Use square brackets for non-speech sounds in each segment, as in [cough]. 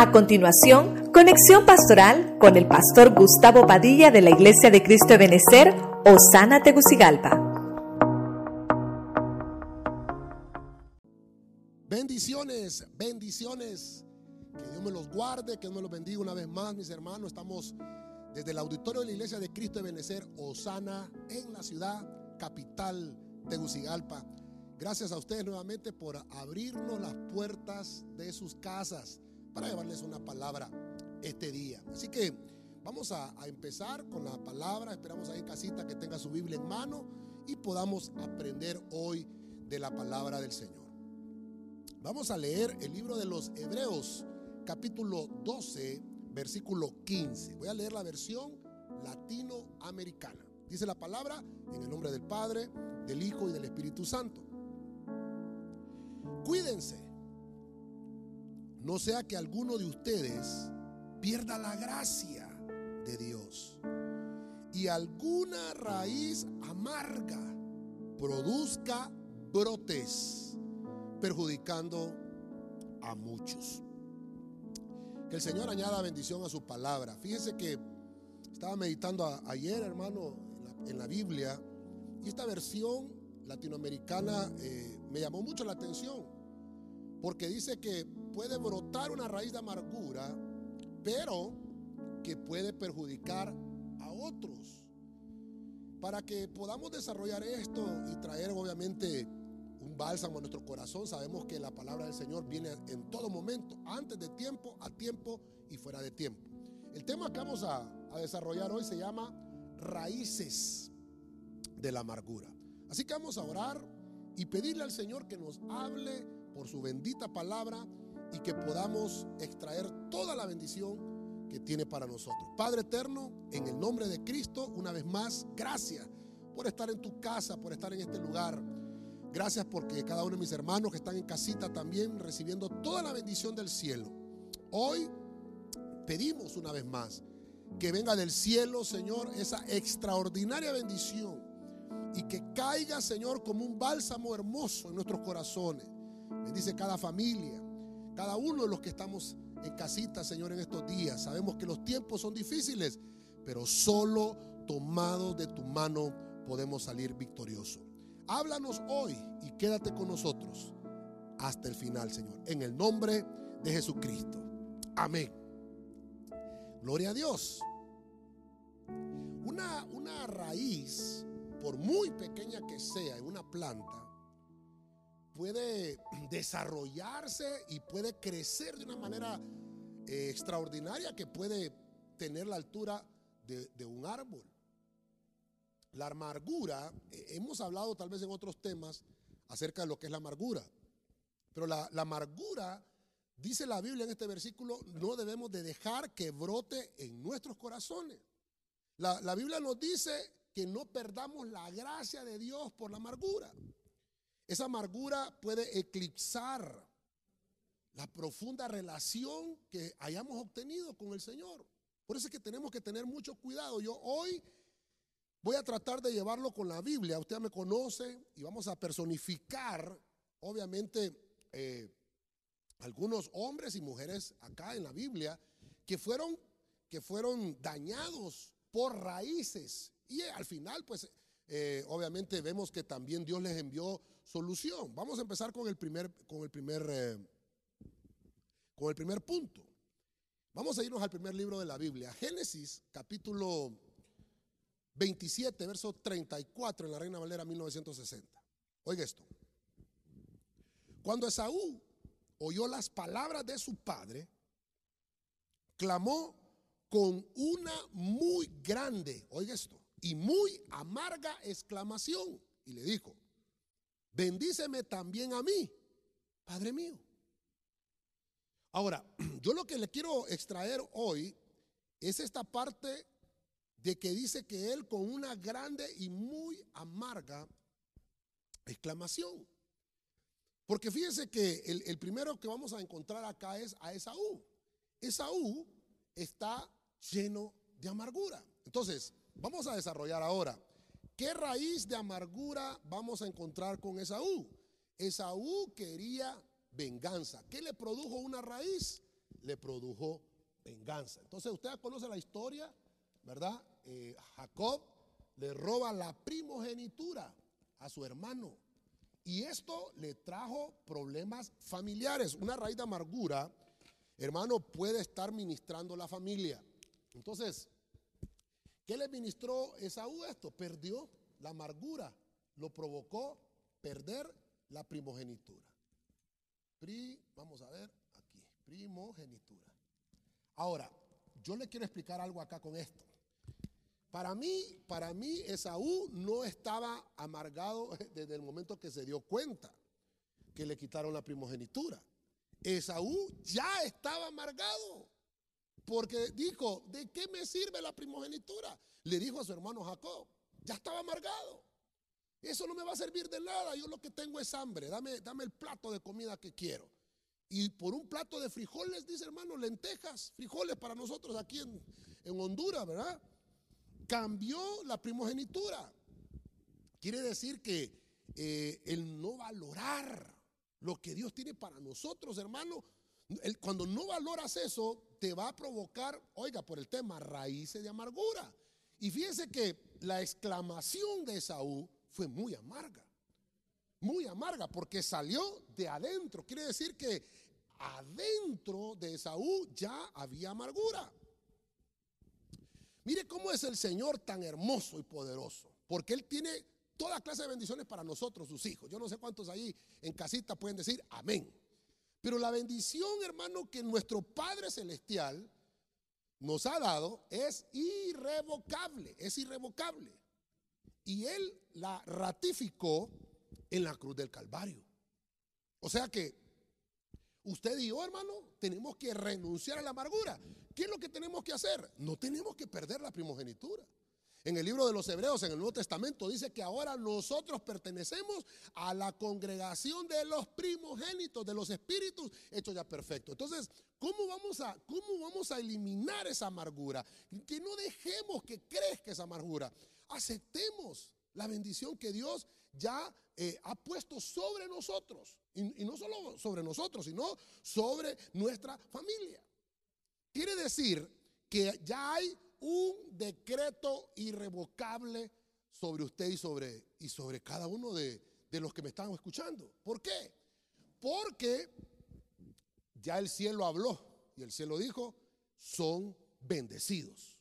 A continuación, conexión pastoral con el pastor Gustavo Padilla de la Iglesia de Cristo de Benecer, Osana Tegucigalpa. Bendiciones, bendiciones. Que Dios me los guarde, que Dios me los bendiga una vez más, mis hermanos. Estamos desde el auditorio de la Iglesia de Cristo de Benecer, Osana, en la ciudad capital Tegucigalpa. Gracias a ustedes nuevamente por abrirnos las puertas de sus casas para llevarles una palabra este día. Así que vamos a, empezar con la palabra. Esperamos ahí en casita que tenga su Biblia en mano y podamos aprender hoy de la palabra del Señor. Vamos a leer el libro de los Hebreos, capítulo 12, versículo 15. Voy a leer la versión latinoamericana. Dice la palabra en el nombre del Padre, del Hijo y del Espíritu Santo. Cuídense. No sea que alguno de ustedes pierda la gracia de Dios y alguna raíz amarga produzca brotes, perjudicando a muchos. Que el Señor añada bendición a su palabra. Fíjese que estaba meditando ayer, hermano, en la, Biblia, y esta versión latinoamericana eh, me llamó mucho la atención, porque dice que puede brotar una raíz de amargura, pero que puede perjudicar a otros. Para que podamos desarrollar esto y traer obviamente un bálsamo a nuestro corazón, sabemos que la palabra del Señor viene en todo momento, antes de tiempo, a tiempo y fuera de tiempo. El tema que vamos a, a desarrollar hoy se llama raíces de la amargura. Así que vamos a orar y pedirle al Señor que nos hable por su bendita palabra y que podamos extraer toda la bendición que tiene para nosotros. Padre eterno, en el nombre de Cristo, una vez más, gracias por estar en tu casa, por estar en este lugar. Gracias porque cada uno de mis hermanos que están en casita también recibiendo toda la bendición del cielo. Hoy pedimos una vez más que venga del cielo, Señor, esa extraordinaria bendición y que caiga, Señor, como un bálsamo hermoso en nuestros corazones. Bendice cada familia, cada uno de los que estamos en casita, Señor, en estos días. Sabemos que los tiempos son difíciles, pero solo tomados de tu mano podemos salir victoriosos. Háblanos hoy y quédate con nosotros hasta el final, Señor. En el nombre de Jesucristo. Amén. Gloria a Dios. Una, una raíz, por muy pequeña que sea en una planta, puede [clears throat] desarrollarse y puede crecer de una manera eh, extraordinaria que puede tener la altura de, un árbol. La amargura, eh, hemos hablado tal vez en otros temas acerca de lo que es la amargura, pero la, amargura, dice la Biblia en este versículo, no debemos de dejar que brote en nuestros corazones. La, la Biblia nos dice que no perdamos la gracia de Dios por la amargura. Esa amargura puede eclipsar la profunda relación que hayamos obtenido con el Señor. Por eso es que tenemos que tener mucho cuidado. Yo hoy voy a tratar de llevarlo con la Biblia. Usted me conoce y vamos a personificar, obviamente, eh, algunos hombres y mujeres acá en la Biblia que fueron, que fueron dañados por raíces. Y al final, pues, eh, obviamente vemos que también Dios les envió solución. Vamos a empezar con el primer, con el primer, eh, con el primer punto. Vamos a irnos al primer libro de la Biblia, Génesis capítulo 27, verso 34 en la Reina Valera 1960. Oiga esto. Cuando Esaú oyó las palabras de su padre, clamó con una muy grande, oiga esto, y muy amarga exclamación y le dijo, bendíceme también a mí, Padre mío. Ahora, [clears throat] yo lo que le quiero extraer hoy es esta parte de que dice que él con una grande y muy amarga exclamación. Porque fíjense que el, el, primero que vamos a encontrar acá es a Esaú. Esaú está lleno de amargura. Entonces, vamos a desarrollar ahora ¿Qué raíz de amargura vamos a encontrar con Esaú? Esaú quería venganza. ¿Qué le produjo una raíz? le produjo venganza. Entonces usted conoce la historia, ¿verdad? Eh, Jacob le roba la primogenitura a su hermano. Y esto le trajo problemas familiares. Una raíz de amargura, hermano, puede estar ministrando la familia. Entonces, ¿qué le ministró Esaú esto? Perdió la amargura. Lo provocó perder la primogenitura. Pri, vamos a ver aquí, primogenitura. Ahora, yo le quiero explicar algo acá con esto. Para mí, para mí Esaú no estaba amargado [laughs] desde el momento que se dio cuenta que le quitaron la primogenitura. Esaú ya estaba amargado. Porque dijo, ¿de qué me sirve la primogenitura? Le dijo a su hermano Jacob, ya estaba amargado. Eso no me va a servir de nada. Yo lo que tengo es hambre. Dame, dame el plato de comida que quiero. Y por un plato de frijoles, dice hermano, lentejas, frijoles para nosotros aquí en, en Honduras, ¿verdad? Cambió la primogenitura. Quiere decir que eh, el no valorar lo que Dios tiene para nosotros, hermano, cuando no valoras eso, te va a provocar, oiga, por el tema, raíces de amargura. Y fíjense que la exclamación de Esaú fue muy amarga. Muy amarga porque salió de adentro. Quiere decir que adentro de Esaú ya había amargura. Mire cómo es el Señor tan hermoso y poderoso. Porque Él tiene toda clase de bendiciones para nosotros, sus hijos. Yo no sé cuántos ahí en casita pueden decir amén. Pero la bendición, hermano, que nuestro Padre Celestial nos ha dado es irrevocable, es irrevocable. Y Él la ratificó en la cruz del Calvario. O sea que usted y yo, hermano, tenemos que renunciar a la amargura. ¿Qué es lo que tenemos que hacer? No tenemos que perder la primogenitura. En el libro de los Hebreos, en el Nuevo Testamento, dice que ahora nosotros pertenecemos a la congregación de los primogénitos, de los espíritus hechos ya perfectos. Entonces, ¿cómo vamos a, cómo vamos a eliminar esa amargura? Que no dejemos que crezca esa amargura. Aceptemos la bendición que Dios ya eh, ha puesto sobre nosotros. y no solo sobre nosotros, sino sobre nuestra familia. Quiere decir que ya hay un decreto irrevocable sobre usted y sobre, y sobre cada uno de, de los que me están escuchando. ¿Por qué? Porque ya el cielo habló y el cielo dijo, son bendecidos.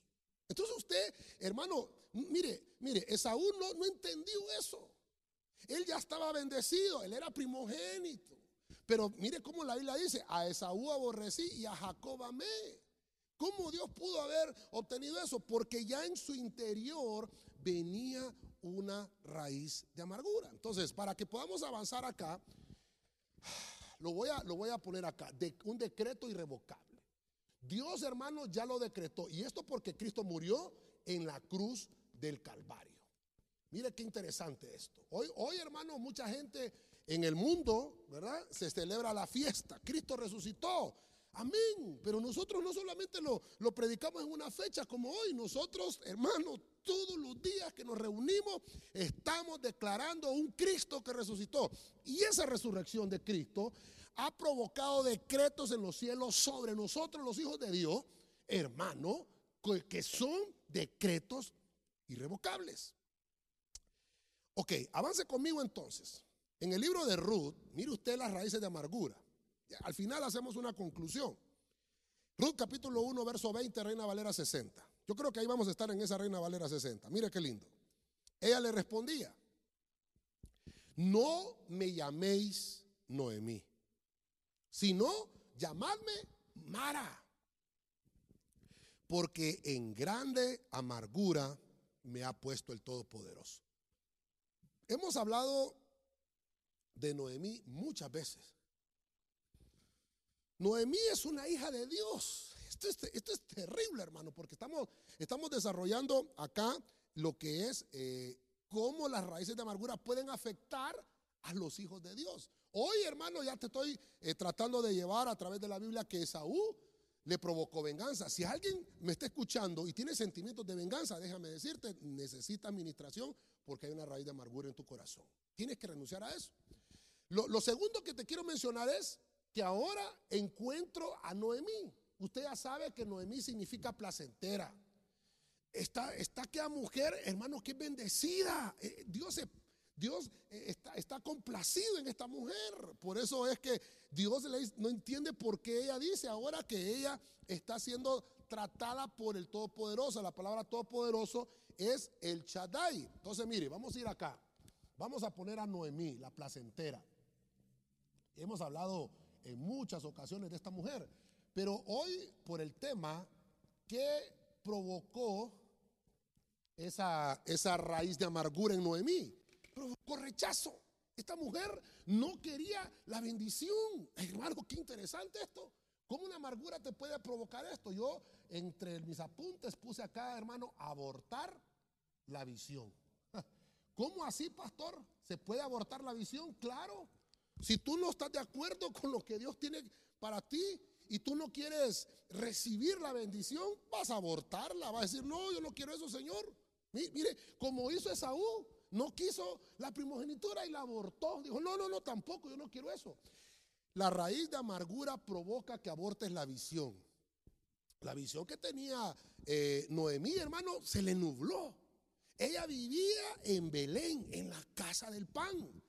Entonces usted, hermano, mire, mire, Esaú no, no entendió eso. Él ya estaba bendecido, él era primogénito. Pero mire cómo la Biblia dice, a Esaú aborrecí y a Jacob amé. ¿Cómo Dios pudo haber obtenido eso? Porque ya en su interior venía una raíz de amargura. Entonces, para que podamos avanzar acá, [sighs] lo voy a, lo voy a poner acá, de, un decreto irrevocable. Dios, hermano, ya lo decretó. Y esto porque Cristo murió en la cruz del Calvario. Mire qué interesante esto. Hoy, hoy, hermano, mucha gente en el mundo, ¿verdad? Se celebra la fiesta. Cristo resucitó. Amén. Pero nosotros no solamente lo, predicamos en una fecha como hoy, nosotros, hermanos, todos los días que nos reunimos, estamos declarando un Cristo que resucitó. Y esa resurrección de Cristo ha provocado decretos en los cielos sobre nosotros, los hijos de Dios, hermano, que son decretos irrevocables. Ok, avance conmigo entonces. En el libro de Ruth, mire usted las raíces de amargura. Al final hacemos una conclusión. Ruth capítulo 1, verso 20, Reina Valera 60. Yo creo que ahí vamos a estar en esa Reina Valera 60. Mire qué lindo. Ella le respondía, no me llaméis Noemí, sino llamadme Mara, porque en grande amargura me ha puesto el Todopoderoso. Hemos hablado de Noemí muchas veces. Noemí es una hija de Dios. Esto es, terrible, hermano, porque estamos, estamos desarrollando acá lo que es eh, cómo las raíces de amargura pueden afectar a los hijos de Dios. Hoy, hermano, ya te estoy eh, tratando de llevar a través de la Biblia que Esaú le provocó venganza. Si alguien me está escuchando y tiene sentimientos de venganza, déjame decirte, necesita administración porque hay una raíz de amargura en tu corazón. Tienes que renunciar a eso. lo segundo que te quiero mencionar es que ahora encuentro a Noemí. Usted ya sabe que Noemí significa placentera. Está, está aquella mujer, hermano, que bendecida. Eh, Dios, Dios eh, está, está, complacido en esta mujer. Por eso es que Dios no entiende por qué ella dice ahora que ella está siendo tratada por el Todopoderoso. La palabra Todopoderoso es el Shaddai. Entonces, mire, vamos a ir acá. Vamos a poner a Noemí, la placentera. Hemos hablado en muchas ocasiones de esta mujer, pero hoy por el tema que provocó esa, esa raíz de amargura en Noemí, provocó rechazo. Esta mujer no quería la bendición. Hermano, qué interesante esto. ¿Cómo una amargura te puede provocar esto? Yo entre mis apuntes puse acá, hermano, abortar la visión. [laughs] ¿Cómo así, pastor? ¿Se puede abortar la visión? Claro. Si tú no estás de acuerdo con lo que Dios tiene para ti y tú no quieres recibir la bendición, vas a abortarla. Vas a decir, no, yo no quiero eso, Señor. Mire, como hizo Esaú, no quiso la primogenitura y la abortó. Dijo, no, no, no, tampoco, yo no quiero eso. La raíz de amargura provoca que abortes la visión. La visión que tenía eh, Noemí, hermano, se le nubló. Ella vivía en Belén, en la casa del pan.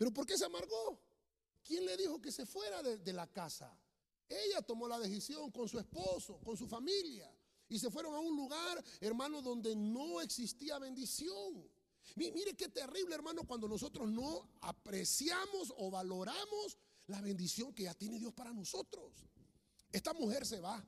¿Pero por qué se amargó? ¿Quién le dijo que se fuera de, la casa? Ella tomó la decisión con su esposo, con su familia. Y se fueron a un lugar, hermano, donde no existía bendición. Mire qué terrible, hermano, cuando nosotros no apreciamos o valoramos la bendición que ya tiene Dios para nosotros. Esta mujer se va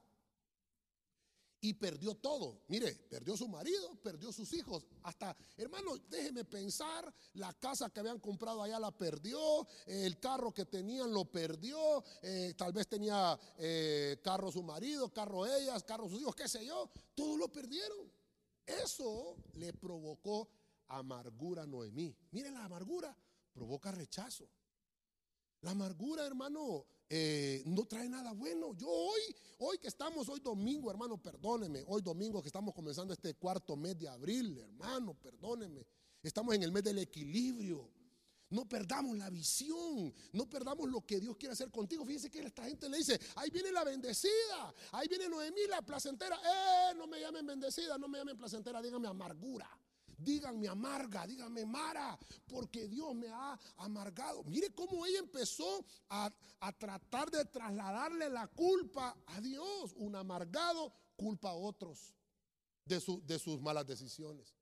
y perdió todo. Mire, perdió su marido, perdió sus hijos. Hasta, hermano, déjeme pensar, la casa que habían comprado allá la perdió, el carro que tenían lo perdió, eh, tal vez tenía eh, carro su marido, carro ellas, carro sus hijos, qué sé yo, todo lo perdieron. Eso le provocó amargura a Noemí. Miren, la amargura provoca rechazo. La amargura, hermano, eh, no trae nada bueno. Yo hoy, hoy que estamos, hoy domingo, hermano, perdóneme. Hoy domingo que estamos comenzando este cuarto mes de abril, hermano, perdóneme. Estamos en el mes del equilibrio. No perdamos la visión, no perdamos lo que Dios quiere hacer contigo. Fíjense que esta gente le dice, ahí viene la bendecida, ahí viene Noemí, la placentera. Eh, no me llamen bendecida, no me llamen placentera, díganme amargura. Díganme amarga, díganme Mara, porque Dios me ha amargado. Mire cómo ella empezó a, tratar de trasladarle la culpa a Dios. Un amargado culpa a otros de, de sus malas decisiones.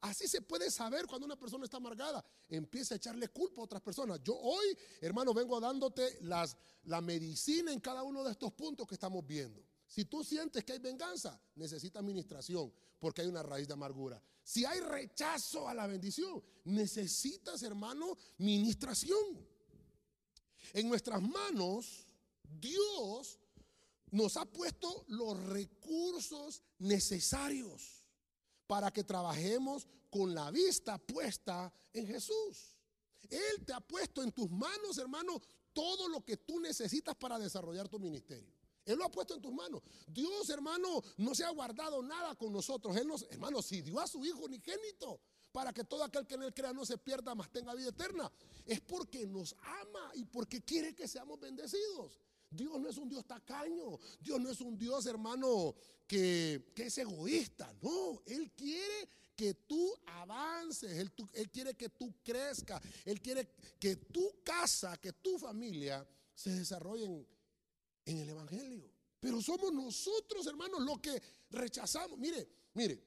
Así se puede saber cuando una persona está amargada. Empieza a echarle culpa a otras personas. Yo hoy, hermano, vengo dándote las, la medicina en cada uno de estos puntos que estamos viendo. Si tú sientes que hay venganza, necesita administración porque hay una raíz de amargura. Si hay rechazo a la bendición, necesitas, hermano, ministración. En nuestras manos, Dios nos ha puesto los recursos necesarios para que trabajemos con la vista puesta en Jesús. Él te ha puesto en tus manos, hermano, todo lo que tú necesitas para desarrollar tu ministerio. Él lo ha puesto en tus manos. Dios, hermano, no se ha guardado nada con nosotros. Él nos, hermano, si dio a su Hijo unigénito para que todo aquel que en él crea no se pierda, mas tenga vida eterna, es porque nos ama y porque quiere que seamos bendecidos. Dios no es un Dios tacaño. Dios no es un Dios, hermano, que, que es egoísta. No, Él quiere que tú avances. Él, él quiere que tú crezcas. Él quiere que tu casa, que tu familia se desarrollen en el Evangelio. Pero somos nosotros, hermanos, los que rechazamos. Mire, mire,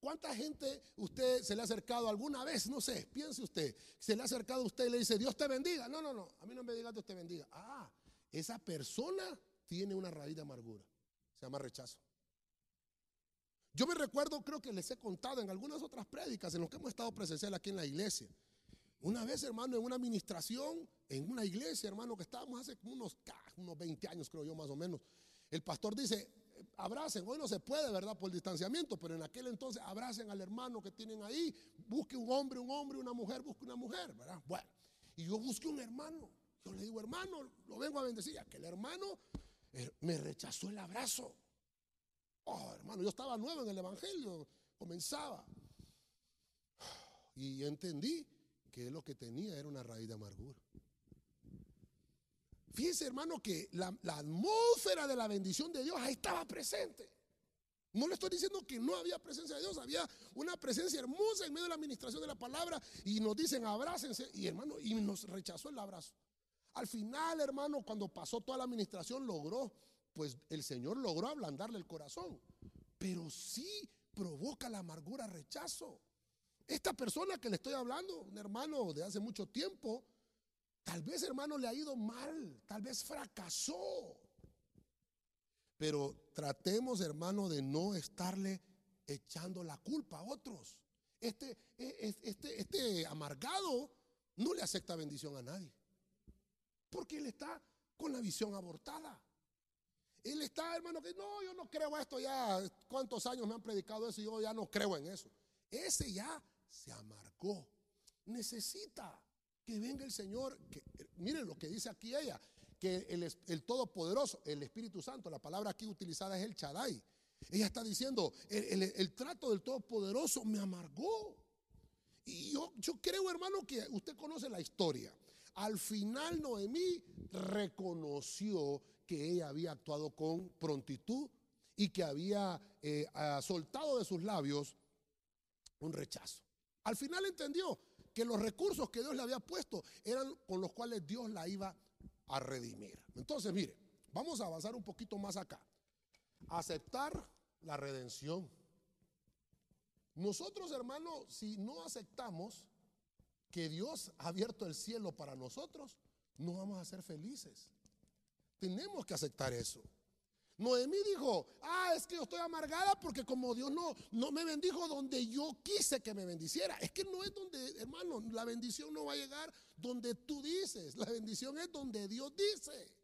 ¿cuánta gente usted se le ha acercado alguna vez? No sé, piense usted, se le ha acercado a usted y le dice, Dios te bendiga. No, no, no, a mí no me diga Dios te bendiga. Ah, esa persona tiene una raíz de amargura. Se llama rechazo. Yo me recuerdo, creo que les he contado en algunas otras prédicas en los que hemos estado presencial aquí en la iglesia. Una vez, hermano, en una administración, en una iglesia, hermano, que estábamos hace unos, unos 20 años, creo yo, más o menos. El pastor dice, abracen, hoy no se puede, ¿verdad? Por el distanciamiento, pero en aquel entonces abracen al hermano que tienen ahí, busque un hombre, un hombre, una mujer, busque una mujer, ¿verdad? Bueno, y yo busqué un hermano. Yo le digo, hermano, lo vengo a bendecir. Aquel hermano eh, me rechazó el abrazo. Oh, hermano, yo estaba nuevo en el Evangelio, comenzaba. Y entendí que lo que tenía era una raíz de amargura. Fíjense hermano que la, atmósfera de la bendición de Dios ahí estaba presente. No le estoy diciendo que no había presencia de Dios, había una presencia hermosa en medio de la administración de la palabra y nos dicen abrácense y hermano, y nos rechazó el abrazo. Al final, hermano, cuando pasó toda la administración, logró, pues el Señor logró ablandarle el corazón, pero sí provoca la amargura rechazo. Esta persona que le estoy hablando, un hermano de hace mucho tiempo, tal vez hermano le ha ido mal, tal vez fracasó. Pero tratemos, hermano, de no estarle echando la culpa a otros. Este, e, este, este amargado no le acepta bendición a nadie. Porque él está con la visión abortada. Él está, hermano, que no, yo no creo esto ya. ¿Cuántos años me han predicado eso y yo ya no creo en eso? Ese ya se amargó. Necesita que venga el Señor. Que, miren lo que dice aquí ella que el, Todopoderoso, el Espíritu Santo, la palabra aquí utilizada es el Chadai. Ella está diciendo, el, trato del Todopoderoso me amargó. Y yo, yo creo, hermano, que usted conoce la historia. Al final Noemí reconoció que ella había actuado con prontitud y que había eh, soltado de sus labios un rechazo. Al final entendió que los recursos que Dios le había puesto eran con los cuales Dios la iba a redimir. Entonces, mire, vamos a avanzar un poquito más acá. Aceptar la redención. Nosotros, hermanos, si no aceptamos que Dios ha abierto el cielo para nosotros, no vamos a ser felices. Tenemos que aceptar eso. Noemí dijo, ah, es que yo estoy amargada porque como Dios no, no me bendijo donde yo quise que me bendiciera. Es que no es donde, hermano, la bendición no va a llegar donde tú dices. La bendición es donde Dios dice.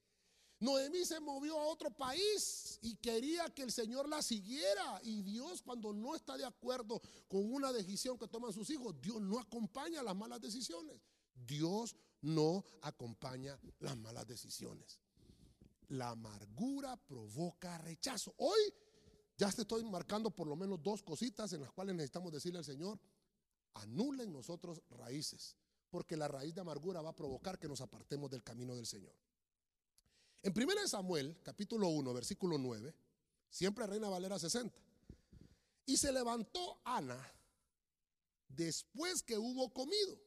Noemí se movió a otro país y quería que el Señor la siguiera. Y Dios cuando no está de acuerdo con una decisión que toman sus hijos, Dios no acompaña las malas decisiones. Dios no acompaña las malas decisiones. La amargura provoca rechazo. Hoy ya te estoy marcando por lo menos dos cositas en las cuales necesitamos decirle al Señor, anulen nosotros raíces, porque la raíz de amargura va a provocar que nos apartemos del camino del Señor. En 1 Samuel, capítulo 1, versículo 9, siempre Reina Valera 60. Y se levantó Ana después que hubo comido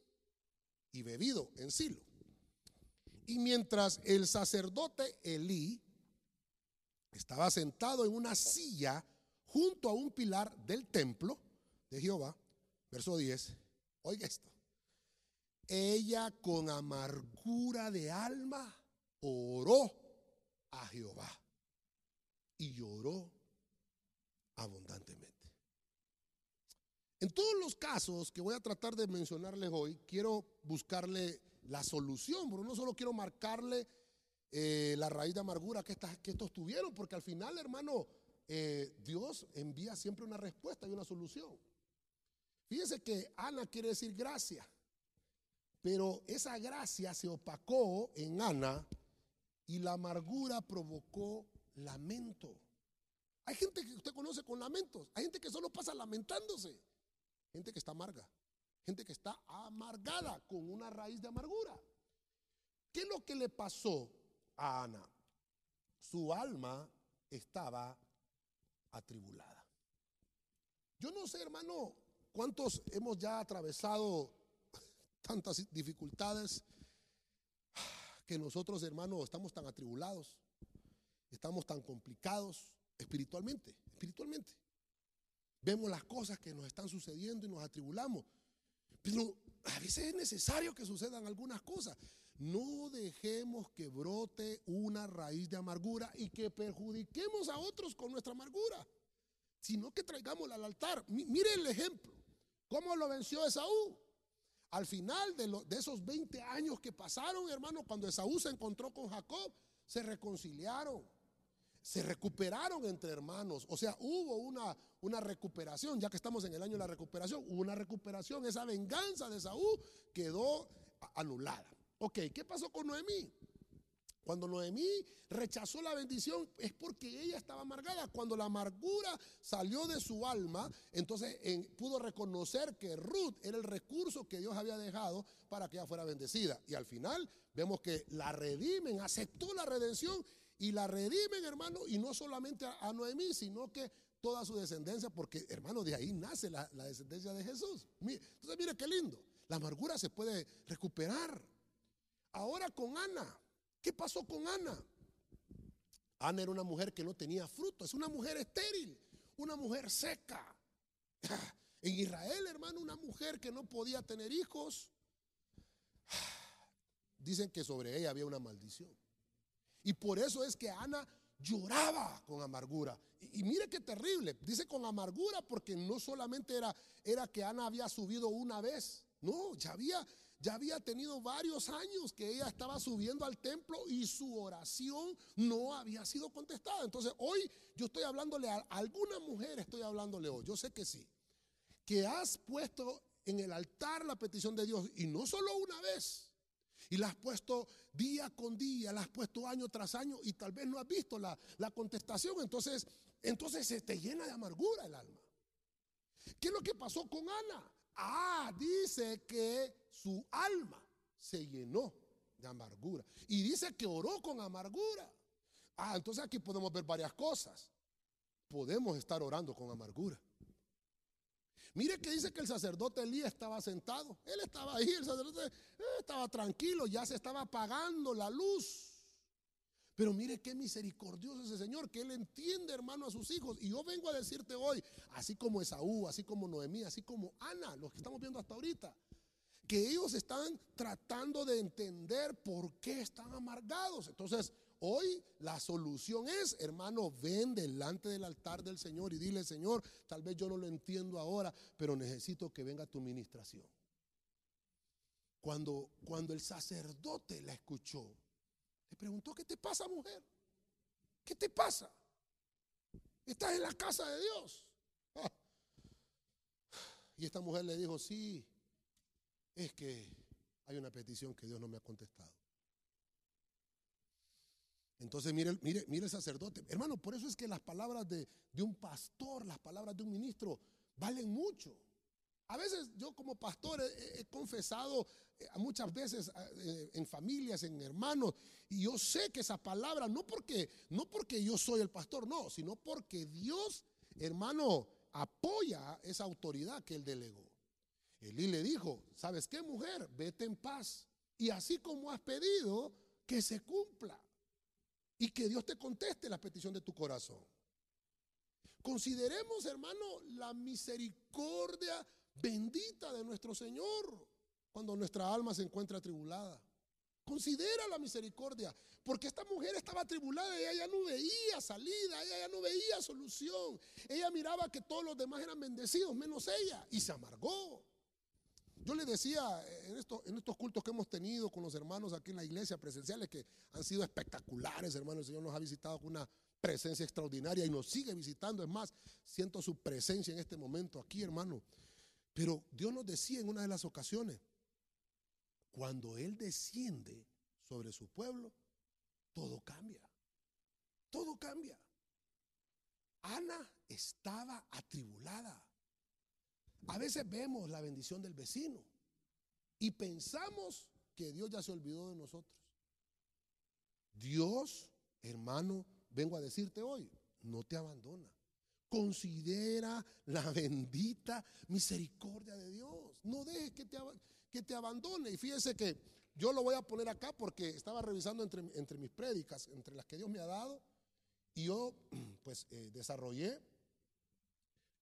y bebido en Silo. Y mientras el sacerdote Elí estaba sentado en una silla junto a un pilar del templo de Jehová, verso 10, oiga esto, ella con amargura de alma oró a Jehová y lloró abundantemente. En todos los casos que voy a tratar de mencionarles hoy, quiero buscarle la solución, pero no solo quiero marcarle eh, la raíz de amargura que, que, estos tuvieron, porque al final, hermano, eh, Dios envía siempre una respuesta y una solución. Fíjense que Ana quiere decir gracia, pero esa gracia se opacó en Ana y la amargura provocó lamento. Hay gente que usted conoce con lamentos, hay gente que solo pasa lamentándose, gente que está amarga. Gente que está amargada con una raíz de amargura. ¿Qué es lo que le pasó a Ana? Su alma estaba atribulada. Yo no sé, hermano, cuántos hemos ya atravesado [laughs] tantas dificultades [sighs] que nosotros, hermano, estamos tan atribulados, estamos tan complicados espiritualmente, espiritualmente. Vemos las cosas que nos están sucediendo y nos atribulamos. Pero a veces es necesario que sucedan algunas cosas. No dejemos que brote una raíz de amargura y que perjudiquemos a otros con nuestra amargura, sino que traigámosla al altar. Mire el ejemplo, cómo lo venció Esaú. Al final de, de esos 20 años que pasaron, hermano, cuando Esaú se encontró con Jacob, se reconciliaron se recuperaron entre hermanos. O sea, hubo una, una recuperación, ya que estamos en el año de la recuperación, hubo una recuperación. Esa venganza de Saúl quedó anulada. Ok, ¿qué pasó con Noemí? Cuando Noemí rechazó la bendición es porque ella estaba amargada. Cuando la amargura salió de su alma, entonces pudo reconocer que Ruth era el recurso que Dios había dejado para que ella fuera bendecida. Y al final vemos que la redimen, aceptó la redención y la redimen, hermano, y no solamente a, Noemí, sino que toda su descendencia, porque, hermano, de ahí nace la, la descendencia de Jesús. Entonces, mire qué lindo. La amargura se puede recuperar. Ahora con Ana. ¿Qué pasó con Ana? Ana era una mujer que no tenía fruto, es una mujer estéril, una mujer seca. [laughs] En Israel, hermano, una mujer que no podía tener hijos. [sighs] Dicen que sobre ella había una maldición. Y por eso es que Ana lloraba con amargura. Y, mire qué terrible. Dice con amargura porque no solamente era, era que Ana había subido una vez. No, ya había, ya había tenido varios años que ella estaba subiendo al templo y su oración no había sido contestada. Entonces hoy yo estoy hablándole a alguna mujer, estoy hablándole hoy, yo sé que sí, que has puesto en el altar la petición de Dios y no solo una vez. Y la has puesto día con día, la has puesto año tras año y tal vez no has visto la, la contestación. Entonces, entonces se te llena de amargura el alma. ¿Qué es lo que pasó con Ana? Ah, dice que su alma se llenó de amargura. Y dice que oró con amargura. Ah, entonces aquí podemos ver varias cosas. Podemos estar orando con amargura. Mire que dice que el sacerdote Elías estaba sentado. Él estaba ahí, el sacerdote eh, estaba tranquilo, ya se estaba apagando la luz. Pero mire qué misericordioso ese Señor, que Él entiende, hermano, a sus hijos. Y yo vengo a decirte hoy, así como Esaú, así como Noemí, así como Ana, los que estamos viendo hasta ahorita, que ellos están tratando de entender por qué están amargados. Entonces, hoy la solución es, hermano, ven delante del altar del Señor y dile, Señor, tal vez yo no lo entiendo ahora, pero necesito que venga tu ministración. Cuando, cuando el sacerdote la escuchó, le preguntó, ¿qué te pasa, mujer? ¿Qué te pasa? Estás en la casa de Dios. Ah. Y esta mujer le dijo, sí, es que hay una petición que Dios no me ha contestado. Entonces, mire, el sacerdote. Hermano, por eso es que las palabras de, un pastor, las palabras de un ministro, valen mucho. A veces yo como pastor he, confesado eh, muchas veces eh, en familias, en hermanos, y yo sé que esa palabra, no porque, no porque yo soy el pastor, no, sino porque Dios, hermano, apoya esa autoridad que él delegó. Elí le dijo, ¿sabes qué mujer? Vete en paz. Y así como has pedido, que se cumpla. Y que Dios te conteste la petición de tu corazón. Consideremos, hermano, la misericordia bendita de nuestro Señor cuando nuestra alma se encuentra atribulada. Considera la misericordia, porque esta mujer estaba atribulada, ella ya no veía salida, ella ya no veía solución. Ella miraba que todos los demás eran bendecidos, menos ella, y se amargó. Yo le decía en estos, en estos cultos que hemos tenido con los hermanos aquí en la iglesia presenciales, que han sido espectaculares, hermanos, el Señor nos ha visitado con una presencia extraordinaria y nos sigue visitando. Es más, siento su presencia en este momento aquí, hermano. Pero Dios nos decía en una de las ocasiones, cuando Él desciende sobre su pueblo, todo cambia. Todo cambia. Ana estaba atribulada. A veces vemos la bendición del vecino y pensamos que Dios ya se olvidó de nosotros. Dios, hermano, vengo a decirte hoy, no te abandona. Considera la [laughs] bendita misericordia de Dios. No dejes que te, que te abandone. Y fíjese que yo lo voy a poner acá porque estaba revisando entre, entre mis prédicas, entre las que Dios me ha dado, y yo [clears throat] pues eh, desarrollé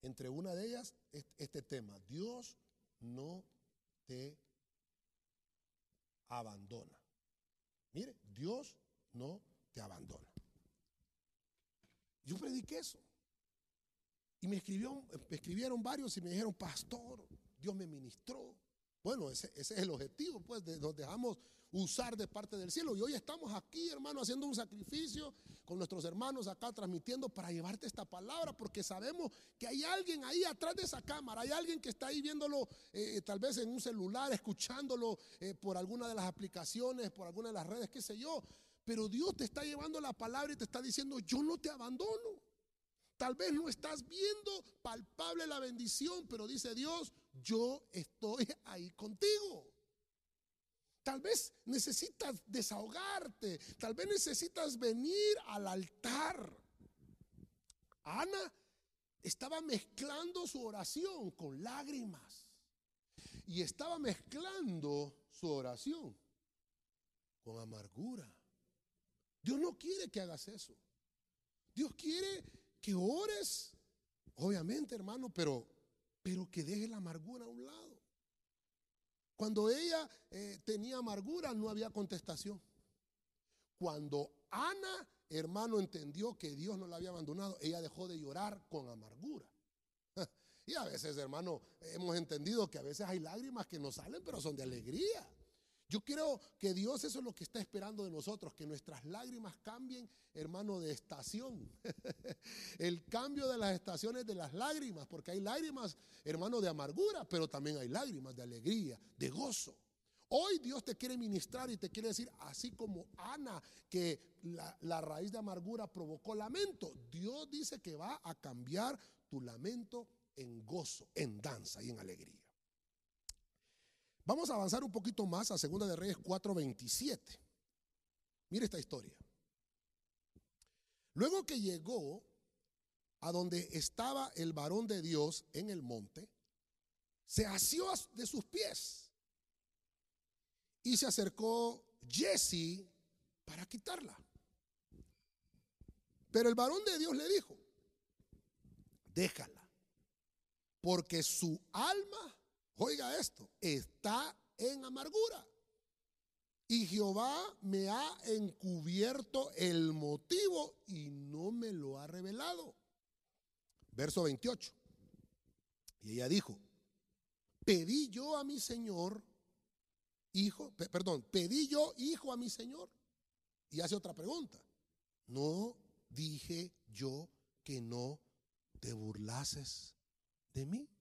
entre una de ellas este tema. Dios no te abandona. Mire, Dios no te abandona. Yo prediqué eso. Y me, escribió, me escribieron varios y me dijeron, pastor, Dios me ministró. Bueno, ese, es el objetivo, pues, de, nos dejamos usar de parte del cielo. Y hoy estamos aquí, hermano, haciendo un sacrificio con nuestros hermanos acá, transmitiendo para llevarte esta palabra, porque sabemos que hay alguien ahí atrás de esa cámara, hay alguien que está ahí viéndolo eh, tal vez en un celular, escuchándolo eh, por alguna de las aplicaciones, por alguna de las redes, qué sé yo. pero Dios te está llevando la palabra y te está diciendo, yo no te abandono. Tal vez no estás viendo palpable la bendición, pero dice Dios, yo estoy ahí contigo. Tal vez necesitas desahogarte, tal vez necesitas venir al altar. Ana estaba mezclando su oración con lágrimas y estaba mezclando su oración con amargura. Dios no quiere que hagas eso. Dios quiere que ores, obviamente hermano, pero, pero que deje la amargura a un lado. Cuando ella eh, tenía amargura no había contestación. Cuando Ana, hermano, entendió que Dios no la había abandonado, ella dejó de llorar con amargura. [laughs] Y a veces, hermano, hemos entendido que a veces hay lágrimas que nos salen, pero son de alegría. Yo creo que Dios eso es lo que está esperando de nosotros, que nuestras lágrimas cambien, hermano, de estación. [laughs] El cambio de las estaciones de las lágrimas, porque hay lágrimas, hermano, de amargura, pero también hay lágrimas de alegría, de gozo. Hoy Dios te quiere ministrar y te quiere decir, así como Ana, que la, la, raíz de amargura provocó lamento, Dios dice que va a cambiar tu lamento en gozo, en danza y en alegría. Vamos a avanzar un poquito más a Segunda de Reyes 4:27. Mire esta historia. Luego que llegó a donde estaba el varón de Dios en el monte, se asió de sus pies y se acercó Jesse para quitarla. Pero el varón de Dios le dijo, déjala, porque su alma Oiga esto, está en amargura. Y Jehová me ha encubierto el motivo y no me lo ha revelado. Verso 28. Y ella dijo, pedí yo a mi Señor, hijo, perdón, pedí yo hijo a mi Señor. Y hace otra pregunta. No dije yo que no te burlases de mí.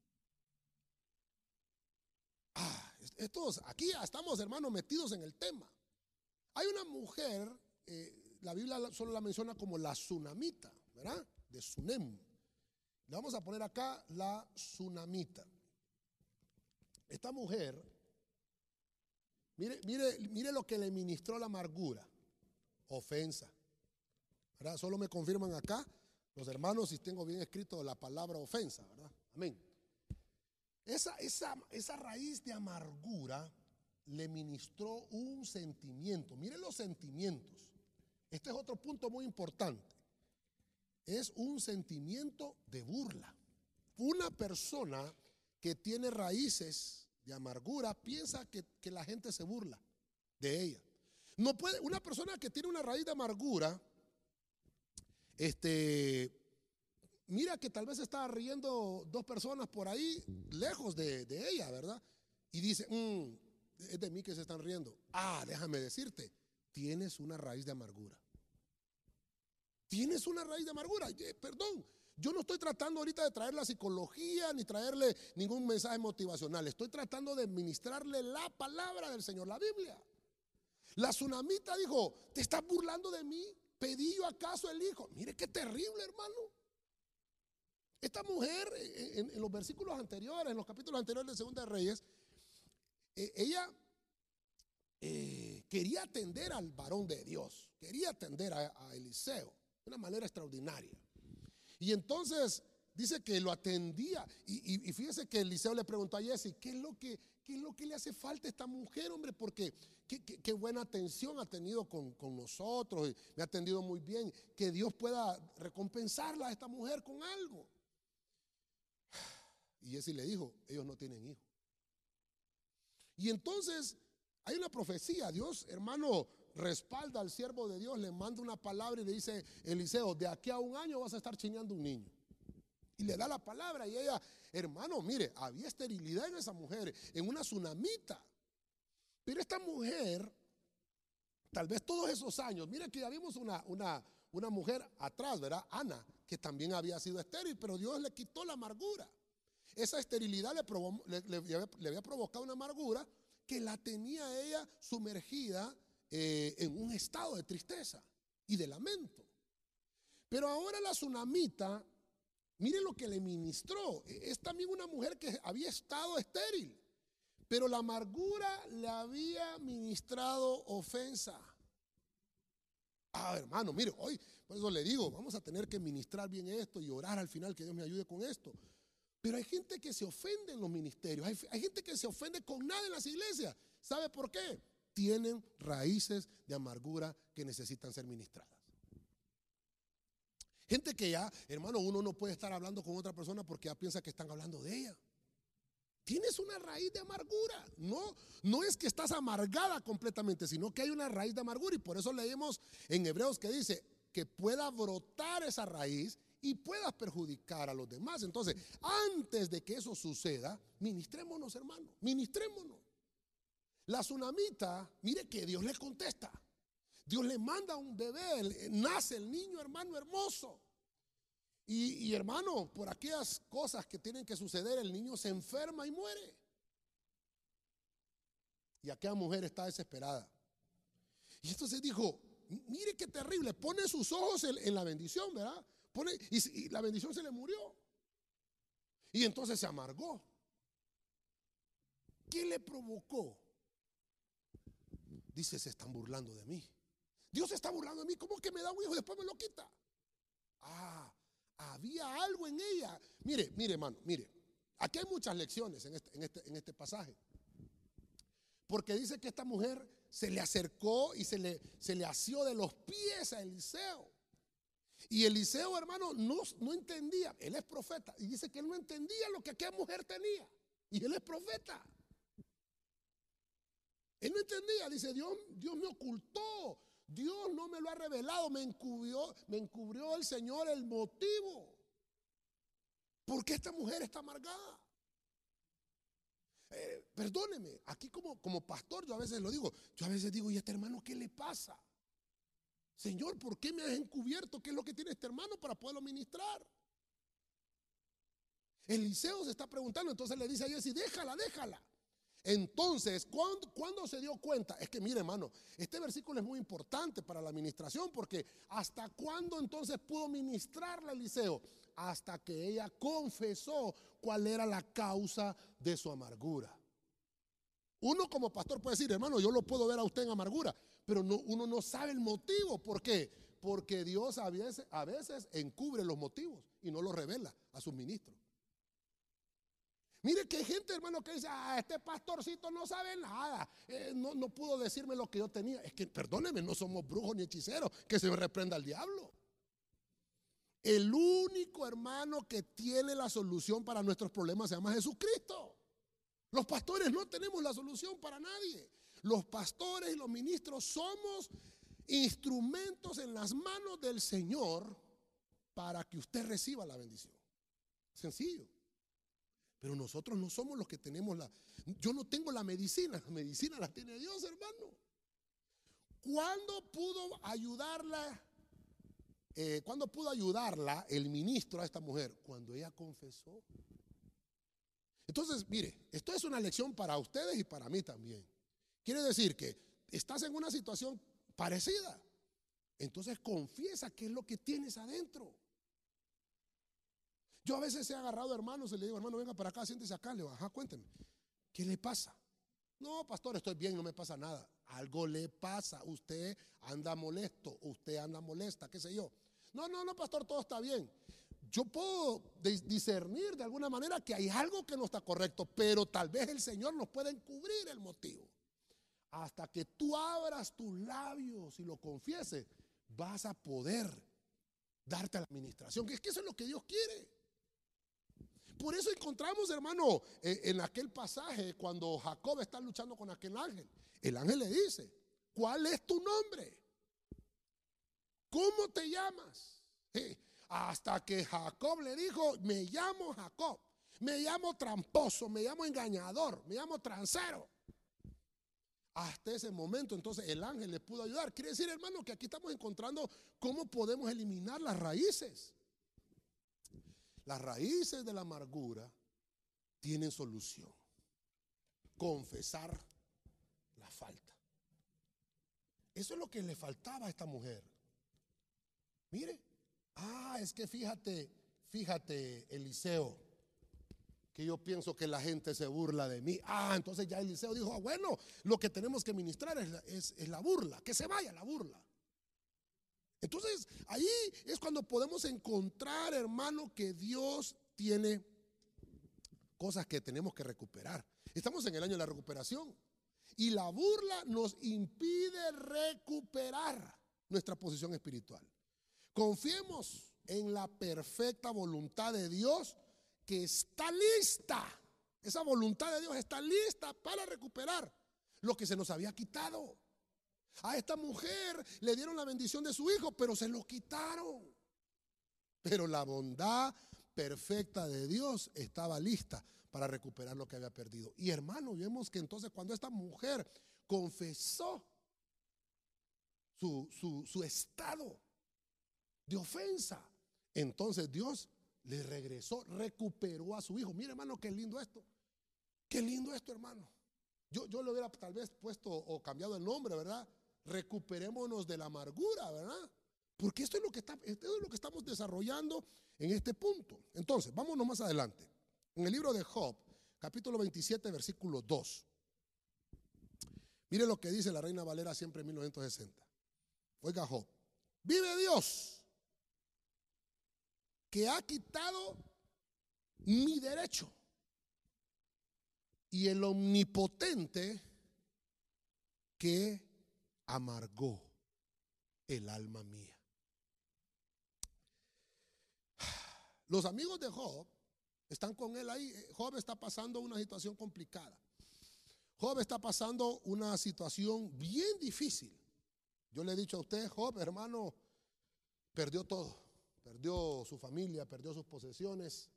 Ah, estos, aquí estamos, hermanos, metidos en el tema. Hay una mujer, eh, la Biblia solo la menciona como la tsunamita, ¿verdad? De Sunem. Le vamos a poner acá la tsunamita. Esta mujer, mire, mire, mire lo que le ministró la amargura, ofensa. ¿verdad? Solo me confirman acá los hermanos si tengo bien escrito la palabra ofensa, ¿verdad? Amén. Esa, esa, raíz de amargura le ministró un sentimiento. Miren los sentimientos. Este es otro punto muy importante. Es un sentimiento de burla. Una persona que tiene raíces de amargura piensa que, que, la gente se burla de ella. No puede, una persona que tiene una raíz de amargura, este, mira que tal vez está riendo dos personas por ahí, lejos de, ella, ¿verdad? Y dice, mm, es de mí que se están riendo. Ah, déjame decirte, tienes una raíz de amargura. Tienes una raíz de amargura. Perdón, yo no estoy tratando ahorita de traer la psicología ni traerle ningún mensaje motivacional. Estoy tratando de ministrarle la palabra del Señor, la Biblia. La tsunamita dijo, ¿te estás burlando de mí? ¿Pedí yo acaso el hijo? Mire qué terrible, hermano. Esta mujer, eh, en, los versículos anteriores, en los capítulos anteriores de Segunda de Reyes, eh, ella eh, quería atender al varón de Dios, quería atender a, Eliseo de una manera extraordinaria. Y entonces dice que lo atendía. Y, fíjese que Eliseo le preguntó a Jesse, ¿qué es lo que, es lo que le hace falta a esta mujer, hombre? Porque qué, buena atención ha tenido con, con, nosotros, me ha atendido muy bien. Que Dios pueda recompensarla a esta mujer con algo. Y Jesse le dijo, ellos no tienen hijos. Y entonces hay una profecía, Dios hermano respalda al siervo de Dios, le manda una palabra y le dice, Eliseo, de aquí a un año vas a estar chiñando un niño. Y le da la palabra y ella, hermano, mire, había esterilidad en esa mujer, en una tsunamita. Pero esta mujer, tal vez todos esos años, mire que ya vimos una, una, una mujer atrás, ¿verdad? Ana, que también había sido estéril, pero Dios le quitó la amargura. Esa esterilidad le, había provocado una amargura que la tenía ella sumergida eh, en un estado de tristeza y de lamento. Pero ahora la tsunamita, miren lo que le ministró. Es también una mujer que había estado estéril, pero la amargura le había ministrado ofensa. Ah, hermano, mire, hoy, por eso le digo, vamos a tener que ministrar bien esto y orar al final que Dios me ayude con esto. Pero hay gente que se ofende en los ministerios, hay, gente que se ofende con nada en las iglesias. ¿Sabe por qué? Tienen raíces de amargura que necesitan ser ministradas. Gente que ya, hermano, uno no puede estar hablando con otra persona porque ya piensa que están hablando de ella. Tienes una raíz de amargura. No, no es que estás amargada completamente, sino que hay una raíz de amargura. Y por eso leemos en Hebreos que dice que pueda brotar esa raíz y pueda perjudicar a los demás. Entonces, antes de que eso suceda, ministrémonos, hermano, ministrémonos. La tsunamita, mire que Dios le contesta. Dios le manda un bebé, nace el niño, hermano hermoso. Y, hermano, por aquellas cosas que tienen que suceder, el niño se enferma y muere. Y aquella mujer está desesperada. Y entonces dijo, mire qué terrible, pone sus ojos en, la bendición, ¿verdad? Pone, y, la bendición se le murió. Y entonces se amargó. ¿Qué le provocó? Dice, se están burlando de mí. Dios se está burlando de mí. ¿Cómo que me da un hijo y después me lo quita? Ah, había algo en ella. Mire, mire, hermano, mire. Aquí hay muchas lecciones en este, en este, en este pasaje. Porque dice que esta mujer se le acercó y se le, se le asió de los pies a Eliseo. Y Eliseo, hermano, no, no entendía. Él es profeta. Y dice que él no entendía lo que aquella mujer tenía. Y él es profeta. Él no entendía. Dice, Dios, Dios me ocultó. Dios no me lo ha revelado, me encubrió, me encubrió el Señor el motivo. ¿Por qué esta mujer está amargada? Eh, perdóneme, aquí como, como pastor yo a veces lo digo, yo a veces digo, ¿y este hermano qué le pasa? Señor, ¿por qué me has encubierto? ¿Qué es lo que tiene este hermano para poderlo ministrar? Eliseo se está preguntando, entonces le dice a Jesse, déjala, déjala. Entonces, ¿cuándo, se dio cuenta? Es que, mire, hermano, este versículo es muy importante para la administración porque ¿hasta cuándo entonces pudo ministrarle a Eliseo? Hasta que ella confesó cuál era la causa de su amargura. Uno como pastor puede decir, hermano, yo lo puedo ver a usted en amargura, pero no, uno no sabe el motivo. ¿Por qué? Porque Dios a veces, a veces encubre los motivos y no los revela a sus ministros. Mire que hay gente, hermano, que dice, ah, este pastorcito no sabe nada, eh, no, no, pudo decirme lo que yo tenía. Es que, perdóneme, no somos brujos ni hechiceros, que se me reprenda al diablo. El único hermano que tiene la solución para nuestros problemas se llama Jesucristo. Los pastores no tenemos la solución para nadie. Los pastores y los ministros somos instrumentos en las manos del Señor para que usted reciba la bendición. Sencillo. Pero nosotros no somos los que tenemos la... Yo no tengo la medicina, la medicina la tiene Dios, hermano. ¿Cuándo pudo ayudarla? Eh, ¿Cuándo pudo ayudarla el ministro a esta mujer? Cuando ella confesó. Entonces, mire, esto es una lección para ustedes y para mí también. Quiere decir que estás en una situación parecida. Entonces confiesa qué es lo que tienes adentro. Yo a veces he agarrado hermanos y le digo, hermano, venga para acá, siéntese acá. Le ajá, cuénteme, ¿qué le pasa? No, pastor, estoy bien, no me pasa nada. Algo le pasa. Usted anda molesto, usted anda molesta, qué sé yo. No, no, no, pastor, todo está bien. Yo puedo discernir de alguna manera que hay algo que no está correcto, pero tal vez el Señor nos pueda encubrir el motivo. Hasta que tú abras tus labios y lo confieses, vas a poder darte a la administración. Que es que eso es lo que Dios quiere. Por eso encontramos, hermano, eh, en aquel pasaje cuando Jacob está luchando con aquel ángel. El ángel le dice, ¿cuál es tu nombre? ¿Cómo te llamas? hasta que Jacob le dijo, me llamo Jacob, me llamo tramposo, me llamo engañador, me llamo transero. Hasta ese momento entonces el ángel le pudo ayudar. Quiere decir, hermano, que aquí estamos encontrando cómo podemos eliminar las raíces. Las raíces de la amargura tienen solución. Confesar la falta. eso es lo que le faltaba a esta mujer. Mire, ah, es que fíjate, fíjate, Eliseo, que yo pienso que la gente se burla de mí. Ah, entonces ya Eliseo dijo, ah, bueno, lo que tenemos que ministrar es, es la burla, que se vaya la burla. Entonces, ahí es cuando podemos encontrar, hermano, que Dios tiene cosas que tenemos que recuperar. Estamos en el año de la recuperación. Y la burla nos impide recuperar nuestra posición espiritual. Confiemos en la perfecta voluntad de Dios está lista. Esa voluntad de Dios está lista para recuperar lo que se nos había quitado. A esta mujer le dieron la bendición de su hijo, pero se lo quitaron. Pero la bondad perfecta de Dios estaba lista para recuperar lo que había perdido. Y hermano, vemos que entonces cuando esta mujer confesó su, su estado de ofensa, entonces Dios le regresó, recuperó a su hijo. Mire hermano, qué lindo esto. Qué lindo esto, hermano. Yo, yo le hubiera tal vez puesto o cambiado el nombre, ¿verdad? recuperémonos de la amargura, ¿verdad? Porque esto es lo que, esto es lo que estamos desarrollando en este punto. Entonces, vámonos más adelante. En el libro de Job, capítulo 27, versículo 2. Mire lo que dice la Reina Valera siempre en 1960. Oiga Job, vive Dios que ha quitado mi derecho y el omnipotente que amargó el alma mía. Los amigos de Job están con él ahí. Job está pasando una situación complicada. Job está pasando una situación bien difícil. Yo le he dicho a usted, Job, hermano, perdió todo. Perdió su familia, perdió sus posesiones.